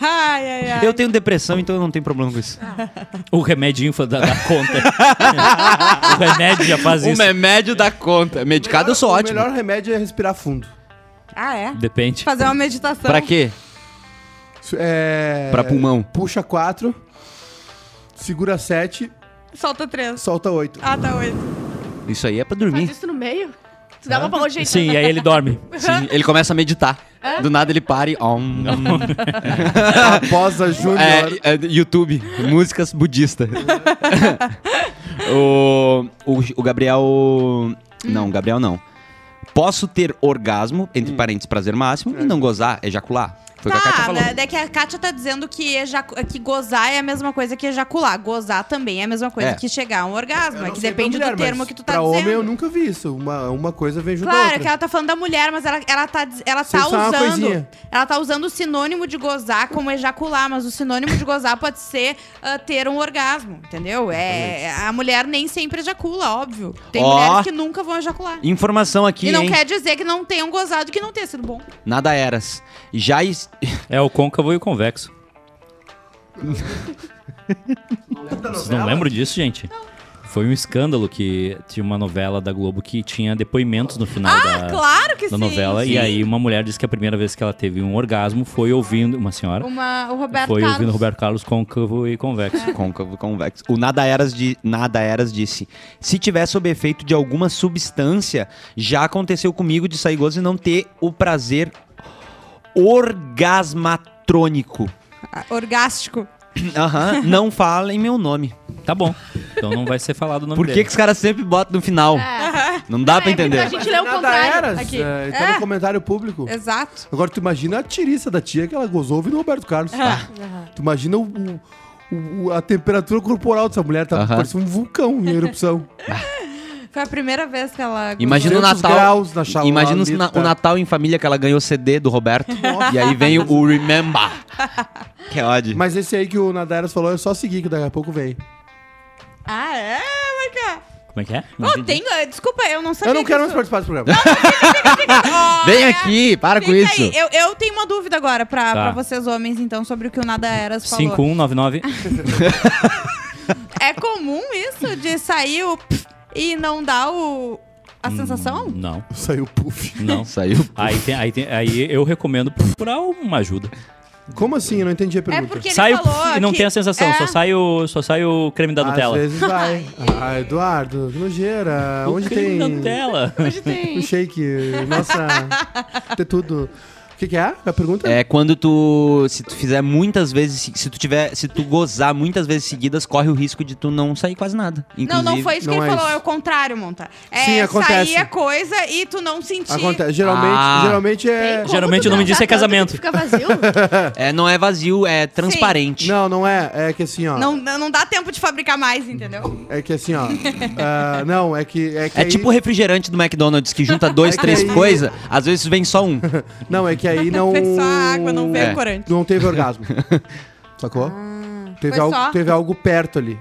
Ai, ai, ai. Eu tenho depressão, então eu não tenho problema com isso. o remedinho fa- da, da conta. o remédio já faz O isso. remédio da conta. Medicado eu sou o ótimo. melhor remédio é respirar fundo. Ah, é? Depende. Fazer uma meditação. Pra quê? Isso É... Pra pulmão. Puxa quatro, segura sete, Solta três. solta oito. Ah, tá oito. Isso aí é pra Faz dormir. isso no meio. Tu dá uma pausa, gente. Sim, e aí ele dorme. Sim, ele começa a meditar. Do nada ele para e. Om. Após Júnior. É, é, YouTube, músicas budistas. o, o, o Gabriel. Não, Gabriel não. Posso ter orgasmo, entre parênteses, prazer máximo, e não gozar, ejacular. Foi o que a Kátia Tá, falou. né, é que a Kátia tá dizendo que, que gozar é a mesma coisa que ejacular. Gozar também é a mesma coisa É. que chegar a um orgasmo. É que pra depende mulher, do termo que tu tá pra dizendo. homem eu nunca vi isso. Uma, uma coisa vem junto da Claro, outra. é que ela tá falando da mulher, mas ela, ela tá, ela tá usando. Ela tá usando o sinônimo de gozar como ejacular, mas o sinônimo de gozar pode ser ah, ter um orgasmo, entendeu? É, a mulher nem sempre ejacula, óbvio. Tem Ó. mulheres que nunca vão ejacular. Informação aqui, e não hein? quer dizer que não tenham gozado que não tenha sido bom. Nada eras. Já. É o côncavo e o convexo. Vocês não lembram disso, gente? Foi um escândalo que tinha uma novela da Globo que tinha depoimentos no final Ah, da, claro que da sim. novela. sim. E aí uma mulher disse que a primeira vez que ela teve um orgasmo foi ouvindo, uma senhora, Uma, o Roberto foi Carlos. ouvindo Roberto Carlos côncavo e convexo. Côncavo convexo. O Nada Eras, de, Nada Eras disse: se tiver sob efeito de alguma substância, já aconteceu comigo de sair gozo e não ter o prazer orgasmatrônico. Ah, Orgástico. Aham, não falem meu nome. Tá bom. Então não vai ser falado o nome Por que, dele. que os caras sempre botam no final? É. Não dá pra É, porque entender. A gente lê o Nada contrário eras, aqui. é, tá no comentário público. Exato. Agora, tu imagina a tiriça da tia que ela gozou ouvindo o Roberto Carlos. Tu imagina o, o- o- a temperatura corporal dessa mulher. Tá Aham. parecendo um vulcão em erupção. Foi a primeira vez que ela. Imagina o 200 Natal. graus na chalala Imagina o, na- o Natal em família que ela ganhou CD do Roberto. e aí vem o, Remember. que ódio. Mas esse aí que o Nadaras falou é só seguir, que daqui a pouco vem. Ah, é, Maica? Como é que é? Não Oh, entendi. tem. Desculpa, eu não sabia. Eu não quero mais disso. participar desse programa. Oh, Vem é. aqui, para com Fica isso. aí. Eu, eu tenho uma dúvida agora pra, Tá. pra vocês homens, então, sobre o que o Nada Eras falou. 5199. É comum isso de sair o pf e não dar o, a sensação? Não, Saiu puff. não. Saiu. Aí, tem, aí, tem, aí eu recomendo procurar uma ajuda. Como assim? Eu não entendi a É pergunta. porque ele sai o falou e não que- tem a sensação, é, só, sai o, só sai o creme da Às Nutella. vezes vai. Ah, Eduardo, que nojeira. O Onde creme tem da Nutella. Hoje tem. um shake? Nossa, tem tudo. O que, que é? A pergunta? É quando tu. Se tu fizer muitas vezes. Se tu tiver. Se tu gozar muitas vezes seguidas, corre o risco de tu não sair quase nada. Não, Inclusive, não foi isso que não ele é falou, isso. é o contrário, Monta. É Sim, acontece. sair a coisa e tu não sentir. Acontece. Geralmente, Ah. geralmente é. Geralmente o nome disso é casamento. Fica vazio? É, não é vazio, é transparente. Não, não é. É que assim, ó. Não, não dá tempo de fabricar mais, entendeu? É que assim, ó. ah, não, é que. É, que É aí- tipo o refrigerante do McDonald's que junta dois, É que três aí- coisas, às vezes vem só um. Não, é que aí não. Foi só água, não veio É. corante. Não teve orgasmo. Sacou? teve, foi algo, só? teve algo perto ali.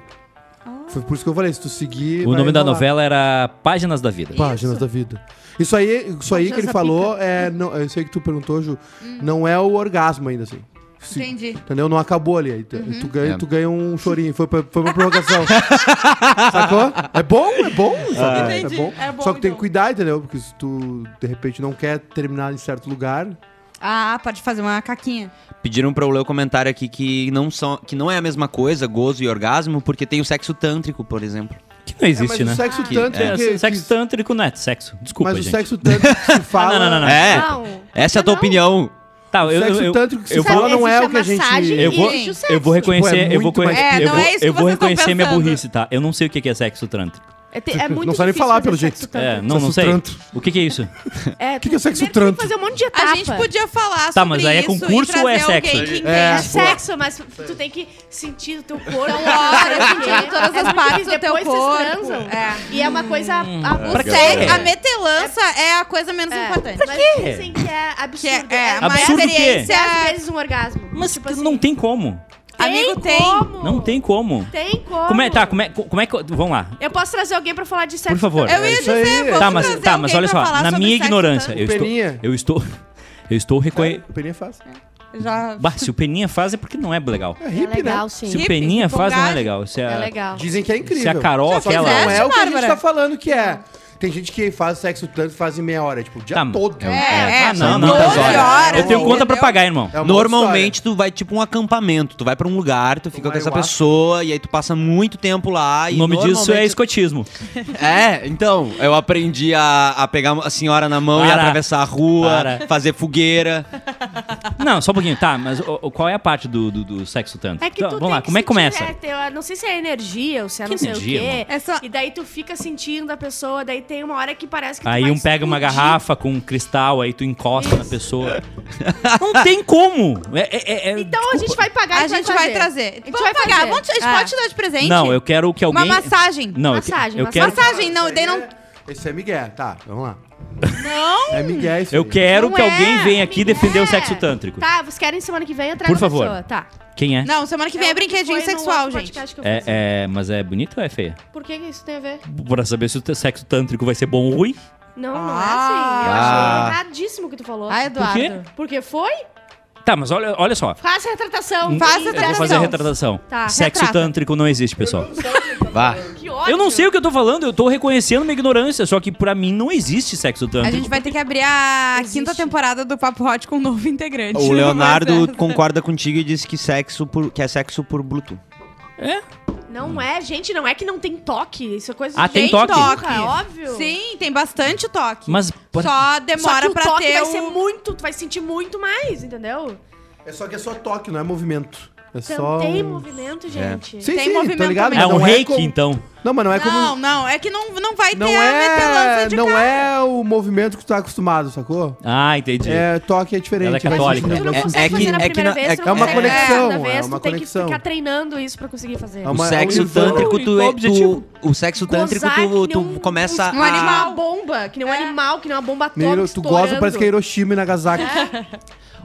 Foi por isso que eu falei, se tu seguir. O nome da rolar. novela era Páginas da Vida. Páginas da vida. Isso aí, isso aí que ele falou é. Não, eu sei que tu perguntou, Ju. Não é o orgasmo ainda, assim. Se- Entendi. Entendeu? Não acabou ali. Uhum. tu ganha, É. tu ganha um chorinho. Foi pra, foi pra prorrogação. Sacou? É bom, é bom. sabe? É bom. É bom, Só que tem que então. cuidar, entendeu? Porque se tu, de repente, não quer terminar em certo lugar. Ah, pode fazer uma caquinha. Pediram pra eu ler o comentário aqui que não, são, que não é a mesma coisa, gozo e orgasmo, porque tem o sexo tântrico, por exemplo. Que não existe, é, mas né? o sexo Que- tântrico. É, que- sexo que- tântrico não é sexo. Desculpa, mas gente. o sexo tântrico que se fala. não, não, não. É, Não. essa é a tua Não. opinião. Tá, O eu, sexo eu, eu, tântrico que se eu fala vou- não é o que a gente. eu vou, Existe o sexo. eu vou reconhecer, Tipo, é eu vou, É, eu vou, é eu vou estão reconhecer minha burrice, tá? Eu não sei o que é sexo tântrico. É, te- é muito Não sabe nem falar, pelo jeito. É, não, não sei. trantro. O que que é isso? É, que que é sexo tem trantro? fazer um monte de etapa. A gente podia falar sobre Tá, mas aí é concurso ou é sexo? É. É sexo, mas tu tem que sentir o teu corpo. Então, olha, sentir todas É as partes do teu depois corpo. Vocês transam. É. E é uma coisa... a- O Pra quê? sexo, a metelança é a coisa menos é, importante. Mas dizem que é absurdo. Que é, é uma Absurdo o quê? experiência. Dez vezes um orgasmo. Mas Tipo assim, não tem como. Amigo, tem. como? Não tem como. Tem como. Como é, tá, como é, como é que... Vamos lá. Eu posso trazer alguém pra falar de sexo Por favor. Eu ia isso aí. dizer, vamos Tá, mas, tá, mas olha só. Na minha ignorância, eu estou... Peninha. Eu estou... Eu estou reconhecendo... O Peninha faz. Já... Bah, se o Peninha faz é porque não é legal. É É hippie, legal, né? sim. Se o Hippie, Peninha faz, não é legal. Se a, É legal. Dizem que é incrível. Se a Carol, aquela- Não é o que a gente tá falando que é. Tem gente que faz sexo tanto faz em meia hora, tipo, o dia Tá, todo. é um- É, Ah, é, não, são não. 12 horas. Eu tenho conta pra entendeu? pagar, irmão. É uma Normalmente tu vai tipo um acampamento, tu vai pra um lugar, tu fica com essa ayahuasca. pessoa e aí tu passa muito tempo lá O e nome disso é normalmente- escotismo. É, então, eu aprendi a, a pegar a senhora na mão e Para. atravessar a rua, Para. fazer fogueira. Não, só um pouquinho. Tá, mas o- o- qual é a parte do, do, do sexo tanto? É que Então, tu vamos tem lá, como é que sentir, começa? é, tem- eu não sei se é energia ou se é Que não sei energia, o quê. É só- E daí tu fica sentindo a pessoa, daí tem uma hora que parece que Aí vai um pega uma garrafa com um cristal, aí tu encosta na pessoa. Não tem como! É, é- é- Então a gente vai pagar A e gente vai trazer. gente Vamos vai pagar. fazer. Vamos, a gente É. pode te dar de presente? Não, eu quero que alguém... Uma massagem. Não, eu Massagem, eu, quero... Massagem, não, daí não... Esse é Miguel, tá, vamos lá. Não! É Miguel isso Eu aí. quero Não que é, alguém venha aqui Miguel. defender o sexo tântrico. Tá, vocês querem semana que vem? Eu trago Por favor. pessoa. Tá. Quem é? Não, semana que vem é, que brinquedinho sexual, gente. É, é, mas é bonito ou é feia? Por que que isso tem a ver? Pra saber se o sexo tântrico vai ser bom ou ruim? Não, não Ah. é assim. Eu Ah. achei erradíssimo o que tu falou. Ah, Eduardo. quê? Porque foi? Tá, mas olha, olha só. Faça a retratação. Faça a E- Eu vou retratação. fazer a retratação. Tá, Sexo retrata. tântrico não existe, pessoal. Vá. Que ódio. Eu não sei o que eu tô falando, eu tô reconhecendo minha ignorância, só que pra mim não existe sexo A tântrico. gente vai ter que abrir a Existe. quinta temporada do Papo Hot com um novo integrante. O Leonardo Mas, é. concorda contigo e diz que sexo por, que é sexo por Bluetooth. É? Não é, gente, não é que não tem toque. Isso é coisa Ah, de tem gente toque? burra, é óbvio. Sim, tem bastante toque. Mas por- Só Só demora que o pra toque ter vai o... ser muito, tu vai sentir muito mais, entendeu? É só que é só toque, não é movimento. É Então só. tem um- movimento, gente. Sim, Tem sim, movimento tô ligado, também. mas é um não reiki, como- então. Não, mas não é como. Não, não, é que não, não vai Não ter a é, de não cara. é o movimento que tu tá acostumado, sacou? Ah, entendi. É, toque é diferente. Ela é católica. não consegue é que- fazer na é que primeira na- vez, é- tu é não uma conexão, é vez, uma tu tem conexão. que ficar treinando isso pra conseguir fazer. É O uma- sexo é um tântrico, tu, o é, tu, o sexo tântrico, tu, que tu nem um- começa um a... animal. Bomba, que nem um É. animal, que nem uma bomba atômica tu goza, estourando. parece que é Hiroshima e Nagasaki.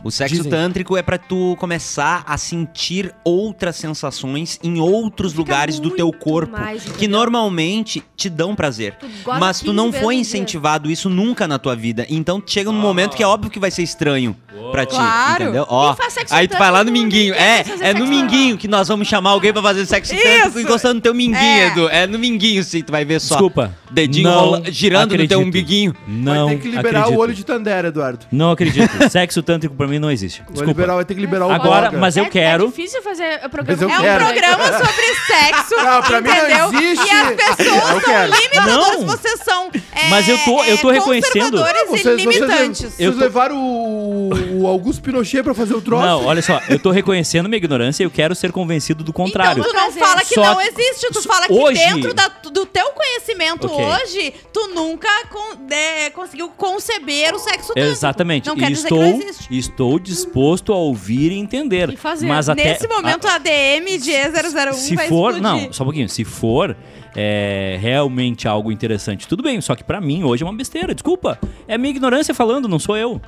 O sexo Dizem. tântrico é pra tu começar a sentir outras sensações em outros lugares do teu corpo mais, que normalmente te dão prazer. Tu Mas tu 15 não foi incentivado isso nunca na tua vida. Então chega num momento que é óbvio que vai ser estranho pra ti, Claro. entendeu? Ó, aí tu vai lá no tântrico, minguinho. É, é no minguinho que nós vamos chamar alguém pra fazer sexo tântrico Isso. encostando no teu minguinho, É. Edu. É no minguinho sim, tu vai ver só. Desculpa. Dedinho Não rola- girando no teu acredito. umbiguinho. Não vai ter que liberar acredito. o olho de Tandera, Eduardo. Não acredito. Sexo tântrico pra mim não existe. Vai, Desculpa. liberar, vai ter que liberar o Agora, mas eu É- quero... É difícil fazer o programa. Mas eu É um quero. programa sobre sexo, Não, pra mim não existe. E as pessoas Eu são limitadoras, Não. vocês são é, Mas eu tô- eu tô é, reconhecendo. conservadores Vocês, e vocês, limitantes. vocês Eu tô- levaram o, o o Augusto Pinochet pra fazer o troço. Não, olha só, eu tô reconhecendo minha ignorância e eu quero ser convencido do contrário. Então tu não fala que Só- não existe, tu fala que hoje- dentro da- do teu conhecimento Ok. hoje, tu nunca con- é, conseguiu conceber o sexo. Exatamente. Não quer E dizer estou, que não existe. estou disposto a ouvir e entender. E fazer. Mas até Nesse momento, a DM de E001 se vai for, explodir. não, só um pouquinho. Se for é, realmente algo interessante, tudo bem. Só que pra mim hoje é uma besteira. Desculpa. É a minha ignorância falando, não sou eu.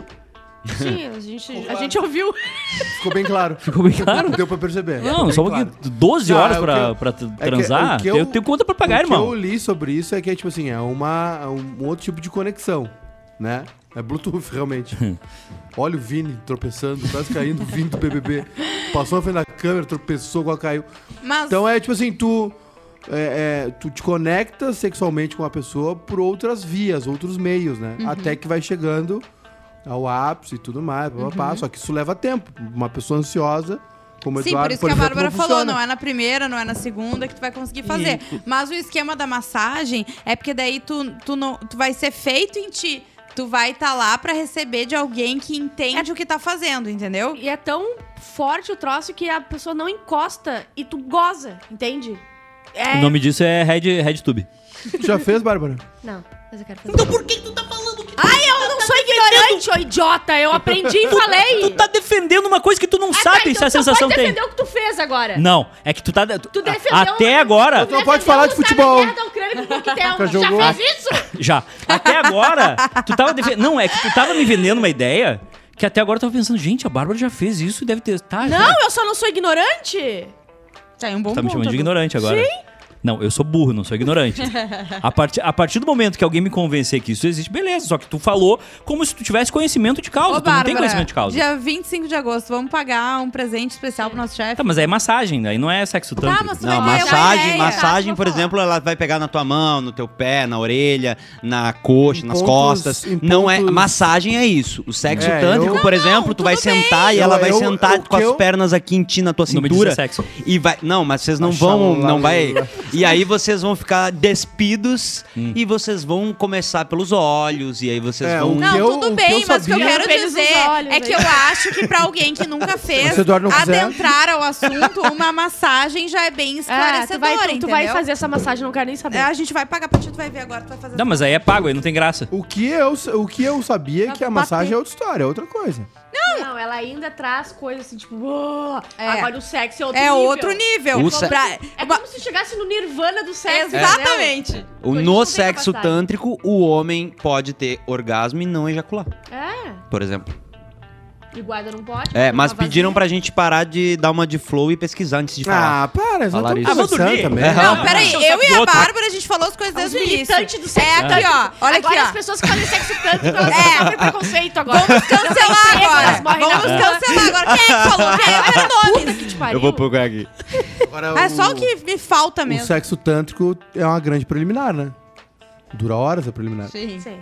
Sim, a gente, a gente ouviu. Ficou bem claro. Ficou bem claro? Deu pra perceber. Não, só um claro. pouquinho. 12 Não, horas é o pra, eu- pra É que- transar. o que eu, tenho conta pra pagar, o irmão. que eu li sobre isso é que é tipo assim, é uma, é um outro tipo de conexão, né? É Bluetooth, realmente. Olha o Vini tropeçando, quase caindo o Vini do BBB. Passou na frente da câmera, tropeçou, quase caiu. Mas Então é tipo assim, tu, é, é, tu te conecta sexualmente com a pessoa por outras vias, outros meios, né? Uhum. Até que vai chegando ao ápice e tudo mais, pá, pá, pá. só que isso leva tempo. Uma pessoa ansiosa, como Sim, Eduardo, por isso por que a exemplo, Bárbara não falou, funciona. não é na primeira, não é na segunda que tu vai conseguir fazer. Mas o esquema da massagem é porque daí tu, tu, não, tu vai ser feito em ti. Tu vai estar lá pra receber de alguém que entende o que tá fazendo, entendeu? E é tão forte o troço que a pessoa não encosta e tu goza, entende? É... O nome disso é Red, RedTube. Tu já fez, Bárbara? Não, mas eu quero fazer. Então por que tu tá falando. Ai, eu não sou ignorante, ô idiota! Eu aprendi e falei! Tu tá defendendo uma coisa que tu não Ah, tá, sabe então se a tu sensação pode tem. defender o que tu fez agora. Não, é que tu tá. Tu, Tu defendeu até uma- agora. Tu não pode falar de Defendeu futebol. Já Já, fez isso? Já. Até agora, tu tava defendendo. Não, é que tu tava me vendendo uma ideia que até agora eu tava pensando, gente, a Bárbara já fez isso, deve ter. Tá, já. Não, eu só não sou ignorante. Tem um bom Tu tá me ponto, chamando de ignorante agora. Sim. Não, eu sou burro, não sou ignorante. a, partir, a partir do momento que alguém me convencer que isso existe, beleza. Só que tu falou como se tu tivesse conhecimento de causa. Ô, tu não tem Bárbara, conhecimento de causa. dia 25 de agosto, vamos pagar um presente especial pro nosso chefe. Tá, mas aí é massagem, aí não é sexo tanto. Tá, mas tu Não, vai ter massagem, ideia. massagem, Tá, por exemplo, ela vai pegar na tua mão, no teu pé, na orelha, na coxa, Em nas pontos- costas. Não é, pontos- massagem é isso. O sexo É, tântrico, eu- por Não, exemplo, não, tu vai bem. sentar e Eu- ela vai eu- sentar eu- com as eu- pernas aqui em ti na tua O nome disso é cintura. sexo. E vai, não, mas vocês não vão, não vai. E aí vocês vão ficar despidos Hum. e vocês vão começar pelos olhos e aí vocês É, vão Não, que eu- tudo que bem, eu mas o que eu quero dizer olhos, é que aí. eu acho que pra alguém que nunca fez adentrar ao assunto, uma massagem já é bem É, tu esclarecedora, vai, tu, tu entendeu? vai fazer essa massagem, não quero nem saber. É, a gente vai pagar pra ti, tu vai ver agora, tu vai fazer Não, mas aí é pago, aí não tem graça. O que eu, o que eu sabia é que a massagem é outra história, é outra coisa. Não, ela ainda traz coisas assim, tipo, "Uou, É. agora o sexo é outro É nível. outro nível. O se- Pra- É como se chegasse no nirvana do sexo, Exatamente. O- No não sexo tântrico, o homem pode ter orgasmo e não ejacular, É, por exemplo. E guarda não pode. É, mas pediram pra gente parar de dar uma de flow e pesquisar antes de falar. Ah, para, já Falar estamos isso. Ah, vou conversando dormir. também. É. Não, Ah, peraí, deixa eu eu e a outro. Bárbara, a gente falou as coisas desde o início. militantes do sexo É aqui, ó. Olha agora aqui, as ó. pessoas que fazem sexo tanto, elas é. sofrem preconceito agora. Vamos cancelar agora. elas morrem na Vamos rua. cancelar agora. Quem é que falou? Quem é? Eu quero nomes. que te pariu. procurar aqui. Agora, É só o que me falta O mesmo. sexo tântrico é uma grande preliminar, né? Dura horas a preliminar. Sim. Sim.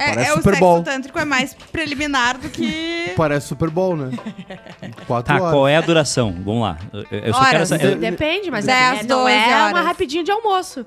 É, Parece é o Super sexo Bowl. tântrico é mais preliminar do que... Parece Super Bowl, né? Quatro Tá, horas. qual é a duração? Vamos lá. Eu, eu só Horas. quero saber. Depende, mas Dez, é, não 12 é uma horas. rapidinha de almoço.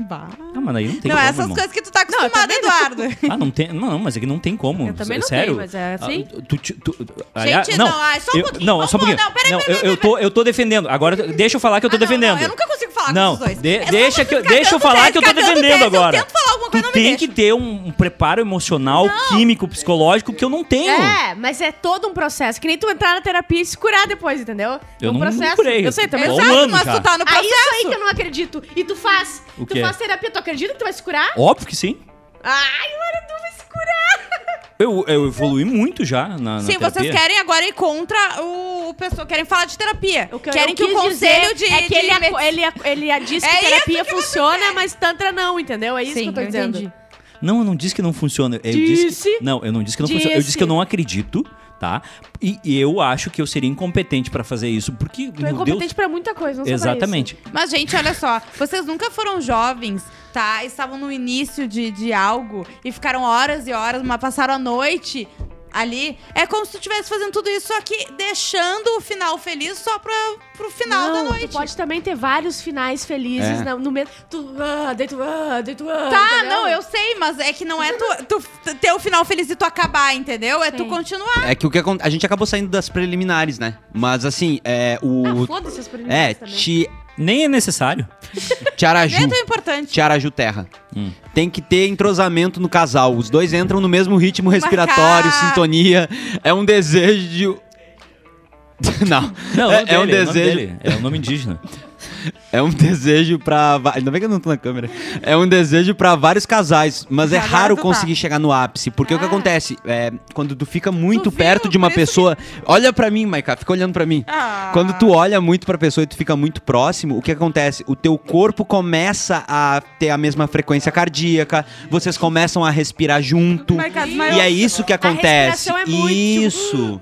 Bah. Não, mas aí não tem Não, como, essas irmão. coisas que tu tá Não, acostumado, não. Eduardo. Ah, não tem. Não, não, mas é que não tem como. Eu também S- não Sério? tenho, mas é assim. Ah, tu- tu- tu- Gente, não, só um eu- pouquinho, Não, só um pouquinho. não, peraí, Não, peraí, eu, eu, tô, eu tô defendendo. Agora, deixa eu falar que eu tô Ah, não, defendendo. não, eu nunca consigo falar Não, com os dois. de- É deixa que eu- deixa eu falar tese, que eu tô defendendo tese, agora. Eu tento falar alguma Tu coisa, não me tem que ter um, um preparo emocional, químico, psicológico que eu não tenho. É, mas é todo um processo. Que nem tu entrar na terapia e se curar depois, entendeu? Eu é um não- não processo. curei. Eu sei também. Um Exato, ano mas já. tu tá no Ah, isso aí processo. que eu não acredito. E tu faz. O tu quê? faz terapia, tu acredita que tu vai se curar? Óbvio que sim. Ai, agora tu vai se curar. Eu, eu evoluí muito já na, na Sim, terapia. vocês querem agora ir contra o, o pessoal, querem falar de terapia. O que eu- querem eu que o quis conselho dizer de... É que de ele, med- ele, ac- ele diz que É isso terapia que você funciona, mas tantra não, entendeu? É isso Sim, que eu tô eu dizendo. entendi. Não, eu não disse que não funciona. Eu Disse. disse que- não, eu não disse que não funciona. Eu disse Disse. que eu não acredito, tá? E, e eu acho que eu seria incompetente pra fazer isso, porque, Tu é meu incompetente Deus... pra muita coisa, não só pra Exatamente. Mas, gente, olha só. Vocês nunca foram jovens, tá? Estavam no início de, de algo e ficaram horas e horas, mas passaram a noite ali, é como se tu estivesse fazendo tudo isso, só que deixando o final feliz só pra, pro final da Não, noite. tu pode também ter vários finais felizes É. na- no meio. Tu, ah, daí tu, ah, daí tu, ah, Tá, entendeu? não, eu sei, mas é que não é tu, tu ter o final feliz e tu acabar, entendeu? É tu Sim. continuar. É que o que a gente acabou saindo das preliminares, né? Mas assim, é o Ah, foda-se as é preliminares também. ti, Nem é necessário. Tiaraju, Nem é tão importante. Tiaraju Terra. Hum. Tem que ter entrosamento no casal. Os dois entram no mesmo ritmo respiratório, Marcar. sintonia. É um desejo de Não. Não, é, o é um dele, o nome desejo. dele, É um nome indígena. É um desejo pra. Ainda bem que eu não tô na câmera. É um desejo pra vários casais, mas é Agora raro tu tá. conseguir chegar no ápice. Porque o que Ah. acontece? É, quando tu fica muito Tu perto viu? de uma pessoa. Olha pra mim, Maiká, fica olhando pra mim. Ah. Quando tu olha muito pra pessoa e tu fica muito próximo, o que acontece? O teu corpo começa a ter a mesma frequência cardíaca, vocês começam a respirar junto. Maiká. E é isso que acontece. é muito- Isso.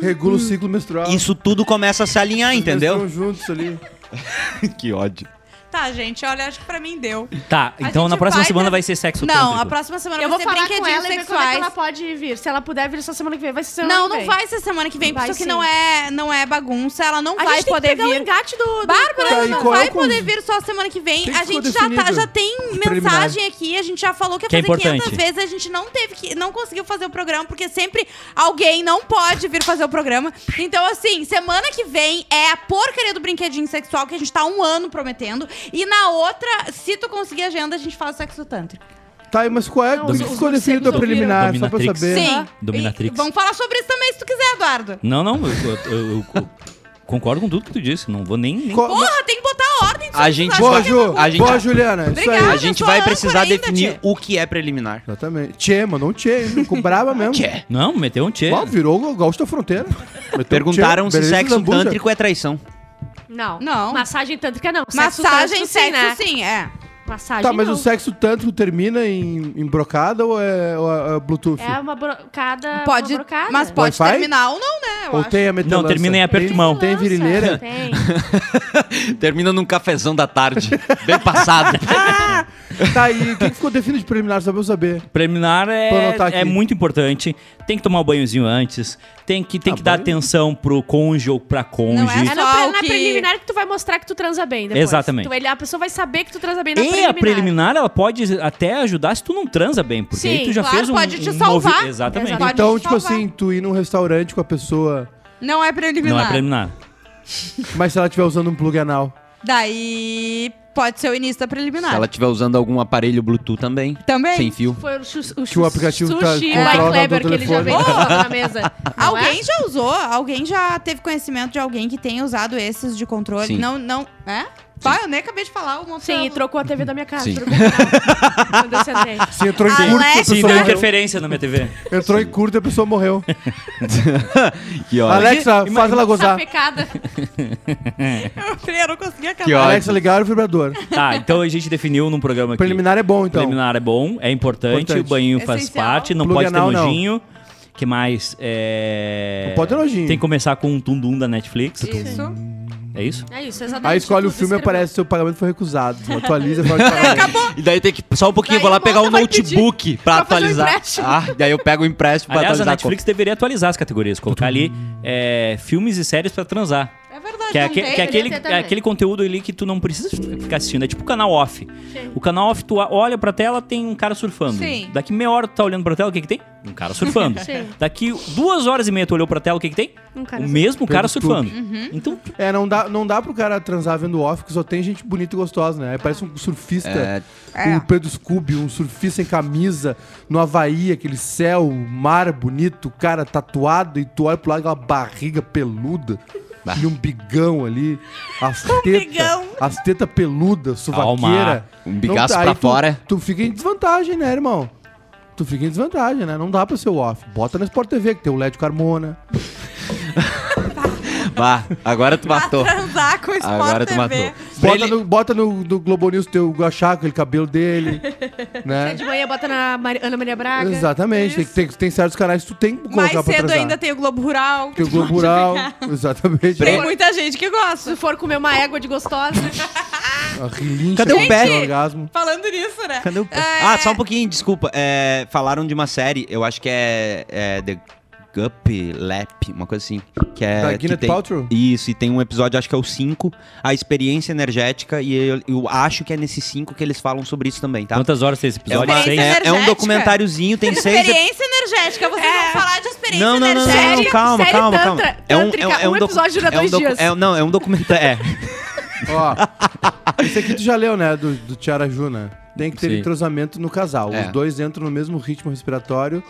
Regula o ciclo menstrual. Isso tudo começa a se alinhar, entendeu? Juntos ali. que ódio. Tá, gente, olha, acho que pra mim deu. Tá, A então na próxima vai semana ter- vai ser sexo Não, tântrico. a próxima semana Eu vai vou ser falar com ela e ver é ela pode vir. Se ela puder vir essa semana que vem, vai ser semana Não, que não vem. vai ser semana que vem, Vai porque sim. não é, não é bagunça. Ela não A vai gente tem poder que pegar vir. o engate do... do Bárbara Tá, e não é vai poder vir só semana que vem. Que a gente já, tá, já tem mensagem aqui, a gente já falou que ia Que é fazer 500 importante. vezes, a gente não teve que, não conseguiu fazer o programa, porque sempre alguém não pode vir fazer o programa. Então, assim, semana que vem é a porcaria do brinquedinho sexual que a gente tá um ano prometendo. E na outra, se tu conseguir agenda, a gente faz sexo tântrico. Tá, mas qual é? Não, O que os- ficou definido a secos preliminar? Só pra Dominatrix. saber. Sim. Dominatrix. E vamos falar sobre isso também, se tu quiser, Eduardo. Não, não, eu, eu- eu- eu concordo com tudo que tu disse. Não vou nem. nem... Qual- Porra, tem que botar ordem. A gente Boa, é Ju. A gente- Boa, Juliana. Isso Obrigada. aí. A eu gente sou vai âncora precisar ainda, definir tia. o que é preliminar. Exatamente. Tchê, mandou um tchê. Com brava mesmo. Tchê. Não, meteu um tchê. Ó, virou o gaúcho da fronteira. Meteu um Perguntaram tchê, se beleza, sexo tântrico é traição. Não. Não. Massagem tântrica não. Massagem, sexo, né? sim, é. Massagem Tá, mas não. o sexo tântrico termina em, em brocada ou é, ou é- é Bluetooth? É uma brocada. Pode, uma brocada. mas pode Wi-Fi? terminar ou não, né? Eu Ou acho. tem a metelança? Não, termina em aperto de Tem- mão. Tem Nossa, virileira? Tem. Termina num cafezão da tarde. bem passado. Tá, e o que ficou definido de preliminar? Só pra eu saber. Preliminar é, é muito importante. Tem que tomar um banhozinho antes. Tem que, tem Ah, que dar banho? atenção pro cônjuge ou pra cônjuge. Não É Só na, pre- o na que- preliminar que tu vai mostrar que tu transa bem depois. Exatamente. Tu- ele- a pessoa vai saber que tu transa bem na preliminar. a preliminar, ela pode até ajudar se tu não transa bem. Porque Sim, aí tu já claro, fez um. pode te um salvar. movi- Exatamente. Exato. Pode então, te tipo salvar. assim, tu ir num restaurante com a pessoa, Não é preliminar. Não é preliminar. mas se ela estiver usando um plug anal. Daí pode ser o início da preliminar. Se ela estiver usando algum aparelho Bluetooth também. Também. Sem fio. Foi o, o, Que o aplicativo tá- sushi controla by do Kleber que ele já veio na mesa. Não Alguém é? já usou? Alguém já teve conhecimento de alguém que tenha usado esses de controle? Sim. Não, não. É? Pai, eu nem acabei de falar o Monsanto. Sim, e trocou a TV da minha casa. Sim. Quando eu sentei. Se entrou em curto, a Sim, pessoa deu morreu. interferência na minha TV. Entrou em curto e a pessoa morreu. Que ó. Alexa, faz ela gozar. Sapecada. Eu não conseguia acabar. Que. Alexa, ligar o vibrador. Tá, então a gente definiu num programa aqui. Preliminar é bom, então. Preliminar é bom, é importante, Importante. o banho faz Essencial. parte, não Plug pode ter anal, não. nojinho. que mais? É... Não pode ter nojinho. Tem que começar com um tundum da Netflix. Isso. É isso? É isso, exatamente. Aí escolhe o filme e escreveu. aparece seu pagamento foi recusado. Atualiza e fala pagamento. E daí tem que. Só um pouquinho, Daí vou lá pegar o vai notebook pra pra atualizar. ah, daí eu pego o empréstimo pra Aliás, a atualizar. Netflix deveria atualizar as categorias, colocar ali é, filmes e séries pra transar. É Que é, não aque- tem? que é aquele, é aquele conteúdo ali que tu não precisa ficar assistindo. É tipo o canal off. Sim. O canal off, tu olha pra tela, tem um cara surfando. Sim. Daqui meia hora tu tá olhando pra tela, o que que tem? Um cara surfando. Sim. Daqui duas horas e meia tu olhou pra tela, o que que tem? Um cara o mesmo cara Pelo surfando. Uhum. Então, É, não dá, não dá pro cara transar vendo off, que só tem gente bonita e gostosa, né? Aí parece um surfista É, com o Pedro Scooby, um surfista em camisa, no Havaí, aquele céu, mar bonito, o cara tatuado, e tu olha pro lado aquela barriga peluda, Bah. e um bigão ali, as tetas, bigão. as tetas peludas, suvaqueira. um bigaço Não- pra tu- fora. Tu fica em desvantagem, né, irmão? Tu fica em desvantagem, né? Não dá pra ser o off. Bota na Sport TV, que tem o LED Carmona. Vá, agora tu matou. Transar com o Sport Agora tu TV. matou. Bota, Preli- no, bota no, no Globo News teu Guachá, aquele cabelo dele, né? De manhã bota na Mari- Ana Maria Braga. Exatamente. Tem, tem, tem certos canais que tu tem que colocar Mais pra cedo ainda tem o Globo Rural. Tem o Globo Rural. Exatamente. Tem muita gente que gosta. Se for comer uma égua de gostosa. A relincha Cadê o pé? orgasmo. Falando nisso, né? Cadê o pé? É. Ah, só um pouquinho, desculpa. É, falaram de uma série, eu acho que é, é The Gup Lap, uma coisa assim. Que é, Da que Gwyneth tem, Paltrow? Isso, e tem um episódio, acho que é o 5, a experiência energética, e eu, eu acho que é nesse 5 que eles falam sobre isso também, tá? Quantas horas tem esse É, episódio? uma- Experiência Seis? é- é um energética? documentáriozinho, tem seis... Experiência energética. Vocês vão falar de experiência Não, não, não, não, energética. não, calma, série calma, calma. É um, é um, é um um episódio dura é um dias. É, não, é um documentário. É. Ó, esse aqui tu já leu, né? Do, do Tiaraju, né? Tem que ter Sim. entrosamento no casal. É. Os dois entram no mesmo ritmo respiratório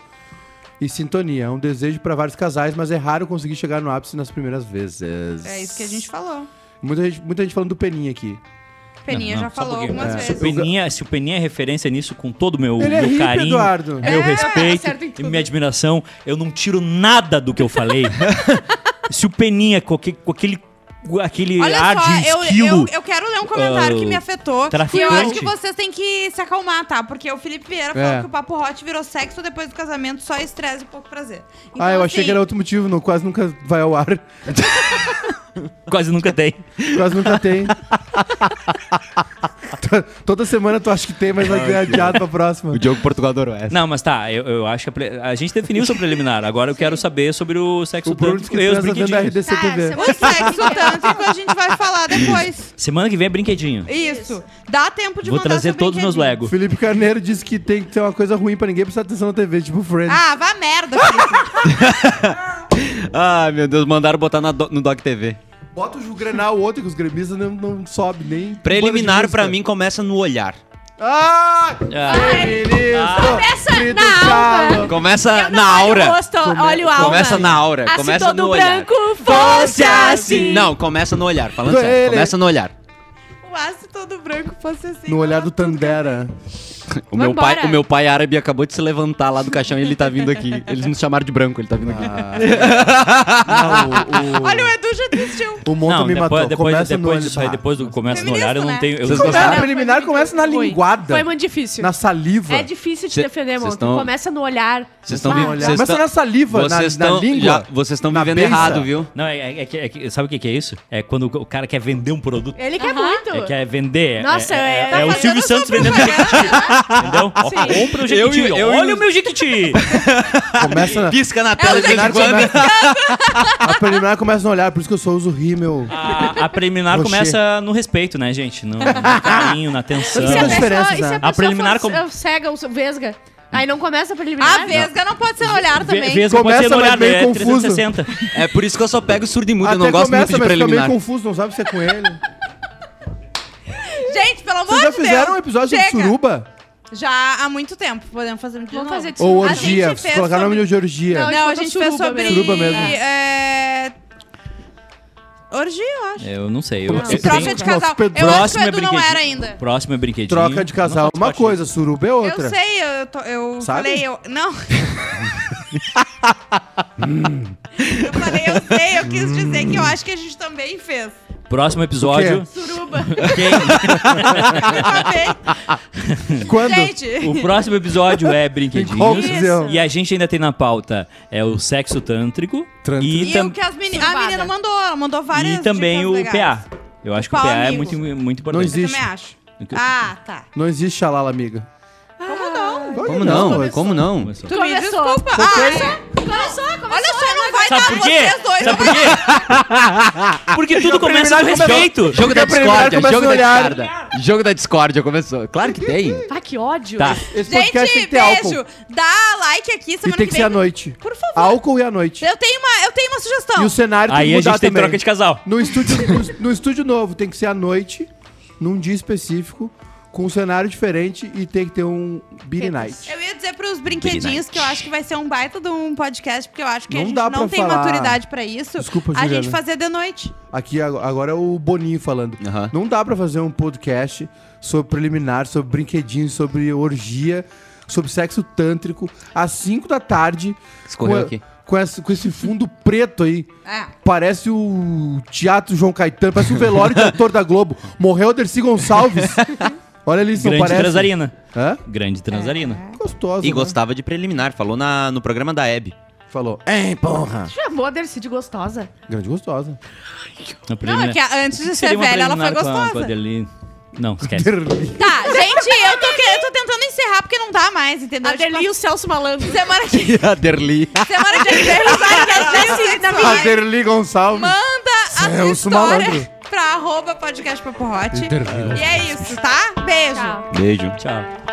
e sintonia. É um desejo pra vários casais, mas é raro conseguir chegar no ápice nas primeiras vezes. É isso que a gente falou. Muita gente, muita gente falando do Peninha aqui. Peninha Não, já não, um falou pouquinho. algumas É. Se o, vezes. Peninha, se o Peninha é referência nisso, com todo o meu, é meu hippie, carinho, Eduardo. meu É, respeito e minha admiração, eu não tiro nada do que eu falei. se o Peninha, com, aque- com aquele, aquele Olha ar só, de eu, esquilo... eu, eu quero ler um comentário ah, que me afetou. E eu traficante. acho que vocês têm que se acalmar, tá? Porque o Felipe Vieira falou É. que o Papo Hot virou sexo depois do casamento, só estresse e pouco prazer. Então, ah, eu achei assim, que era outro motivo, não, quase nunca vai ao ar. Quase nunca tem. Quase nunca tem. To- Toda semana tu acha que tem, mas vai ter adiado pra próxima. O Diogo Portugal adorou essa. Não, mas tá, eu, eu acho que a, pre- a gente definiu sobre preliminar. Agora eu quero saber sobre o sexo O Bruno tântrico que e os brinquedinhos. RDC Tá, TV. semana- O sexo tântrico a gente vai falar depois. Semana que vem é brinquedinho. Isso. Dá tempo de Vou mandar trazer todos os meus. Lego. Felipe Carneiro disse que tem que ter uma coisa ruim pra ninguém prestar atenção na TV, tipo Friends. Ah, vá merda, Felipe. Ai, meu Deus, mandaram botar na do- no Dog TV. Bota o Ju Grenal ontem, que os gremistas não, não sobe nem. Preliminar pra mim começa no olhar. Ah! Ah, Feminista! Começa na aura. Começa Eu não na aura. olha o aura. Começa na aura. Se começa todo no olhar. branco fosse assim. Não, começa no olhar. Falando Do sério, começa no olhar. o aço todo branco fosse assim. No olhar do Tandera. O meu, pai, o meu pai árabe acabou de se levantar lá do caixão e ele tá vindo aqui. Eles nos chamaram de branco, ele tá vindo aqui. Não, o, o, Olha, o Edu já desistiu. o Monta não, me depois, matou. depois, começa depois, no aí, depois do começa no olhar, eu não Feminista, tenho. Eu, Vocês O gostaram? Não, preliminar foi começa na Foi. linguada. Foi muito difícil. Na saliva. É difícil te Cê- defender, Tu tão- começa no olhar. Vocês estão. Começa na saliva, na, na língua. vocês estão vivendo errado, viu? Não, é, é- é que- é sabe o que é isso? É quando o cara quer vender um produto. Ele quer muito. É, quer vender. é- Nossa, é, é- o Silvio Santos vendendo. Entendeu? Ó, compra o Jequiti. Eu- eu- Olha o meu Jequiti. Começa na... Pisca na É tela o de vez Preliminar começa... a preliminar começa no olhar, por isso que eu só uso rímel. A, a preliminar Rocher. começa no respeito, né, gente? No, no carinho, na atenção. A As diferenças, né? a A preliminar com- cega vesga? Aí não começa a preliminar? A vesga não pode ser no olhar também. Vesga pode Começa, ser no mas olhar, meio é confuso. 360. É por isso que eu só pego surdo e mudo. Eu Até não gosto começa, muito de mas fica meio preliminar. confuso, não sabe se é com ele. Gente, pelo amor Vocês já de fizeram Deus. um episódio Chega. de suruba? Já há muito tempo. Podemos fazer de Vamos novo. fazer de Ou A orgia? fez Colocar o nome de orgia. Não, Não, a gente fez suruba sobre... mesmo. Suruba mesmo. É... Orgia, eu acho. Eu não sei. Eu, Não, eu Troca de casal. Próximo Eu acho que o é Edu não brinquedinho. era ainda. Próximo é brinquedinho. Troca de casal é uma coisa, suruba é outra. Eu sei, eu, tô- eu Sabe? falei, eu. Não. eu falei, eu sei, eu quis dizer que eu acho que a gente também fez. Próximo episódio. Suruba. Quem- Quando? gente. o próximo episódio é brinquedinhos. E a gente ainda tem na pauta é o sexo tântrico. Trântrico. E, E tam- o que as meni... a menina mandou, ela mandou várias e também dicas o legais. PA. Eu acho que Qual o PA é amigo? muito, muito Não importante. Eu existe. também acho. Ah, tá. Não existe xalala, amiga. Como não? Como não? Começou. Como não? Tu me Começou. desculpa. Ah? Começou, começou. olha só, não vai Sabe dar por quê? vocês dois. Sabe por quê? Porque tudo começa no respeito. Jogo da discórdia, jogo da discórdia. Jogo da discórdia começou. Claro que tem. Ah, que ódio. Tá. Esse podcast tem Gente, que ter álcool. beijo. Dá like aqui E semana tem que ser à noite. Por favor. Álcool e à noite. Eu tenho uma, eu tenho uma sugestão. E o cenário tem Aí que a mudar gente tem também. troca de casal. No estúdio, no, no estúdio novo tem que ser à noite, num dia específico, com um cenário diferente e tem que ter um Beat Night. Eu ia dizer pros brinquedinhos que eu acho que vai ser um baita de um podcast, porque eu acho que Não a gente dá não tem falar. maturidade pra isso. Desculpa, A Juliana. gente fazer de noite. Aqui ag- agora é o Boninho falando. Não dá pra fazer um podcast sobre preliminar, sobre brinquedinhos, sobre orgia, sobre sexo tântrico, às 5 da tarde. Escorreu com a- aqui. Com esse, com esse fundo preto aí. É. Parece o Teatro João Caetano, parece o velório de ator da Globo. Morreu o Dercy Gonçalves. Olha ali, Grande parece. transarina. Hã? Grande transarina. Gostosa. E né? gostava de preliminar, falou na, no programa da Hebe. Falou, hein, porra! Chamou a Dercy de gostosa. Grande gostosa. Não, é que antes de ser velha, ela foi com a- com a gostosa. Não, esquece. Tá, gente, eu tô, que- eu tô tentando encerrar porque não dá mais, entendeu? Adeli e o Celso Malandro. Tipo, semana que a Derli. semana que vem, vai, vai, vai, vai, vai, Aderli Gonçalves. Manda a Celso história. Malandro pra arroba podcast Papo Hot. E é isso, tá? Beijo. Tchau. Beijo. Tchau.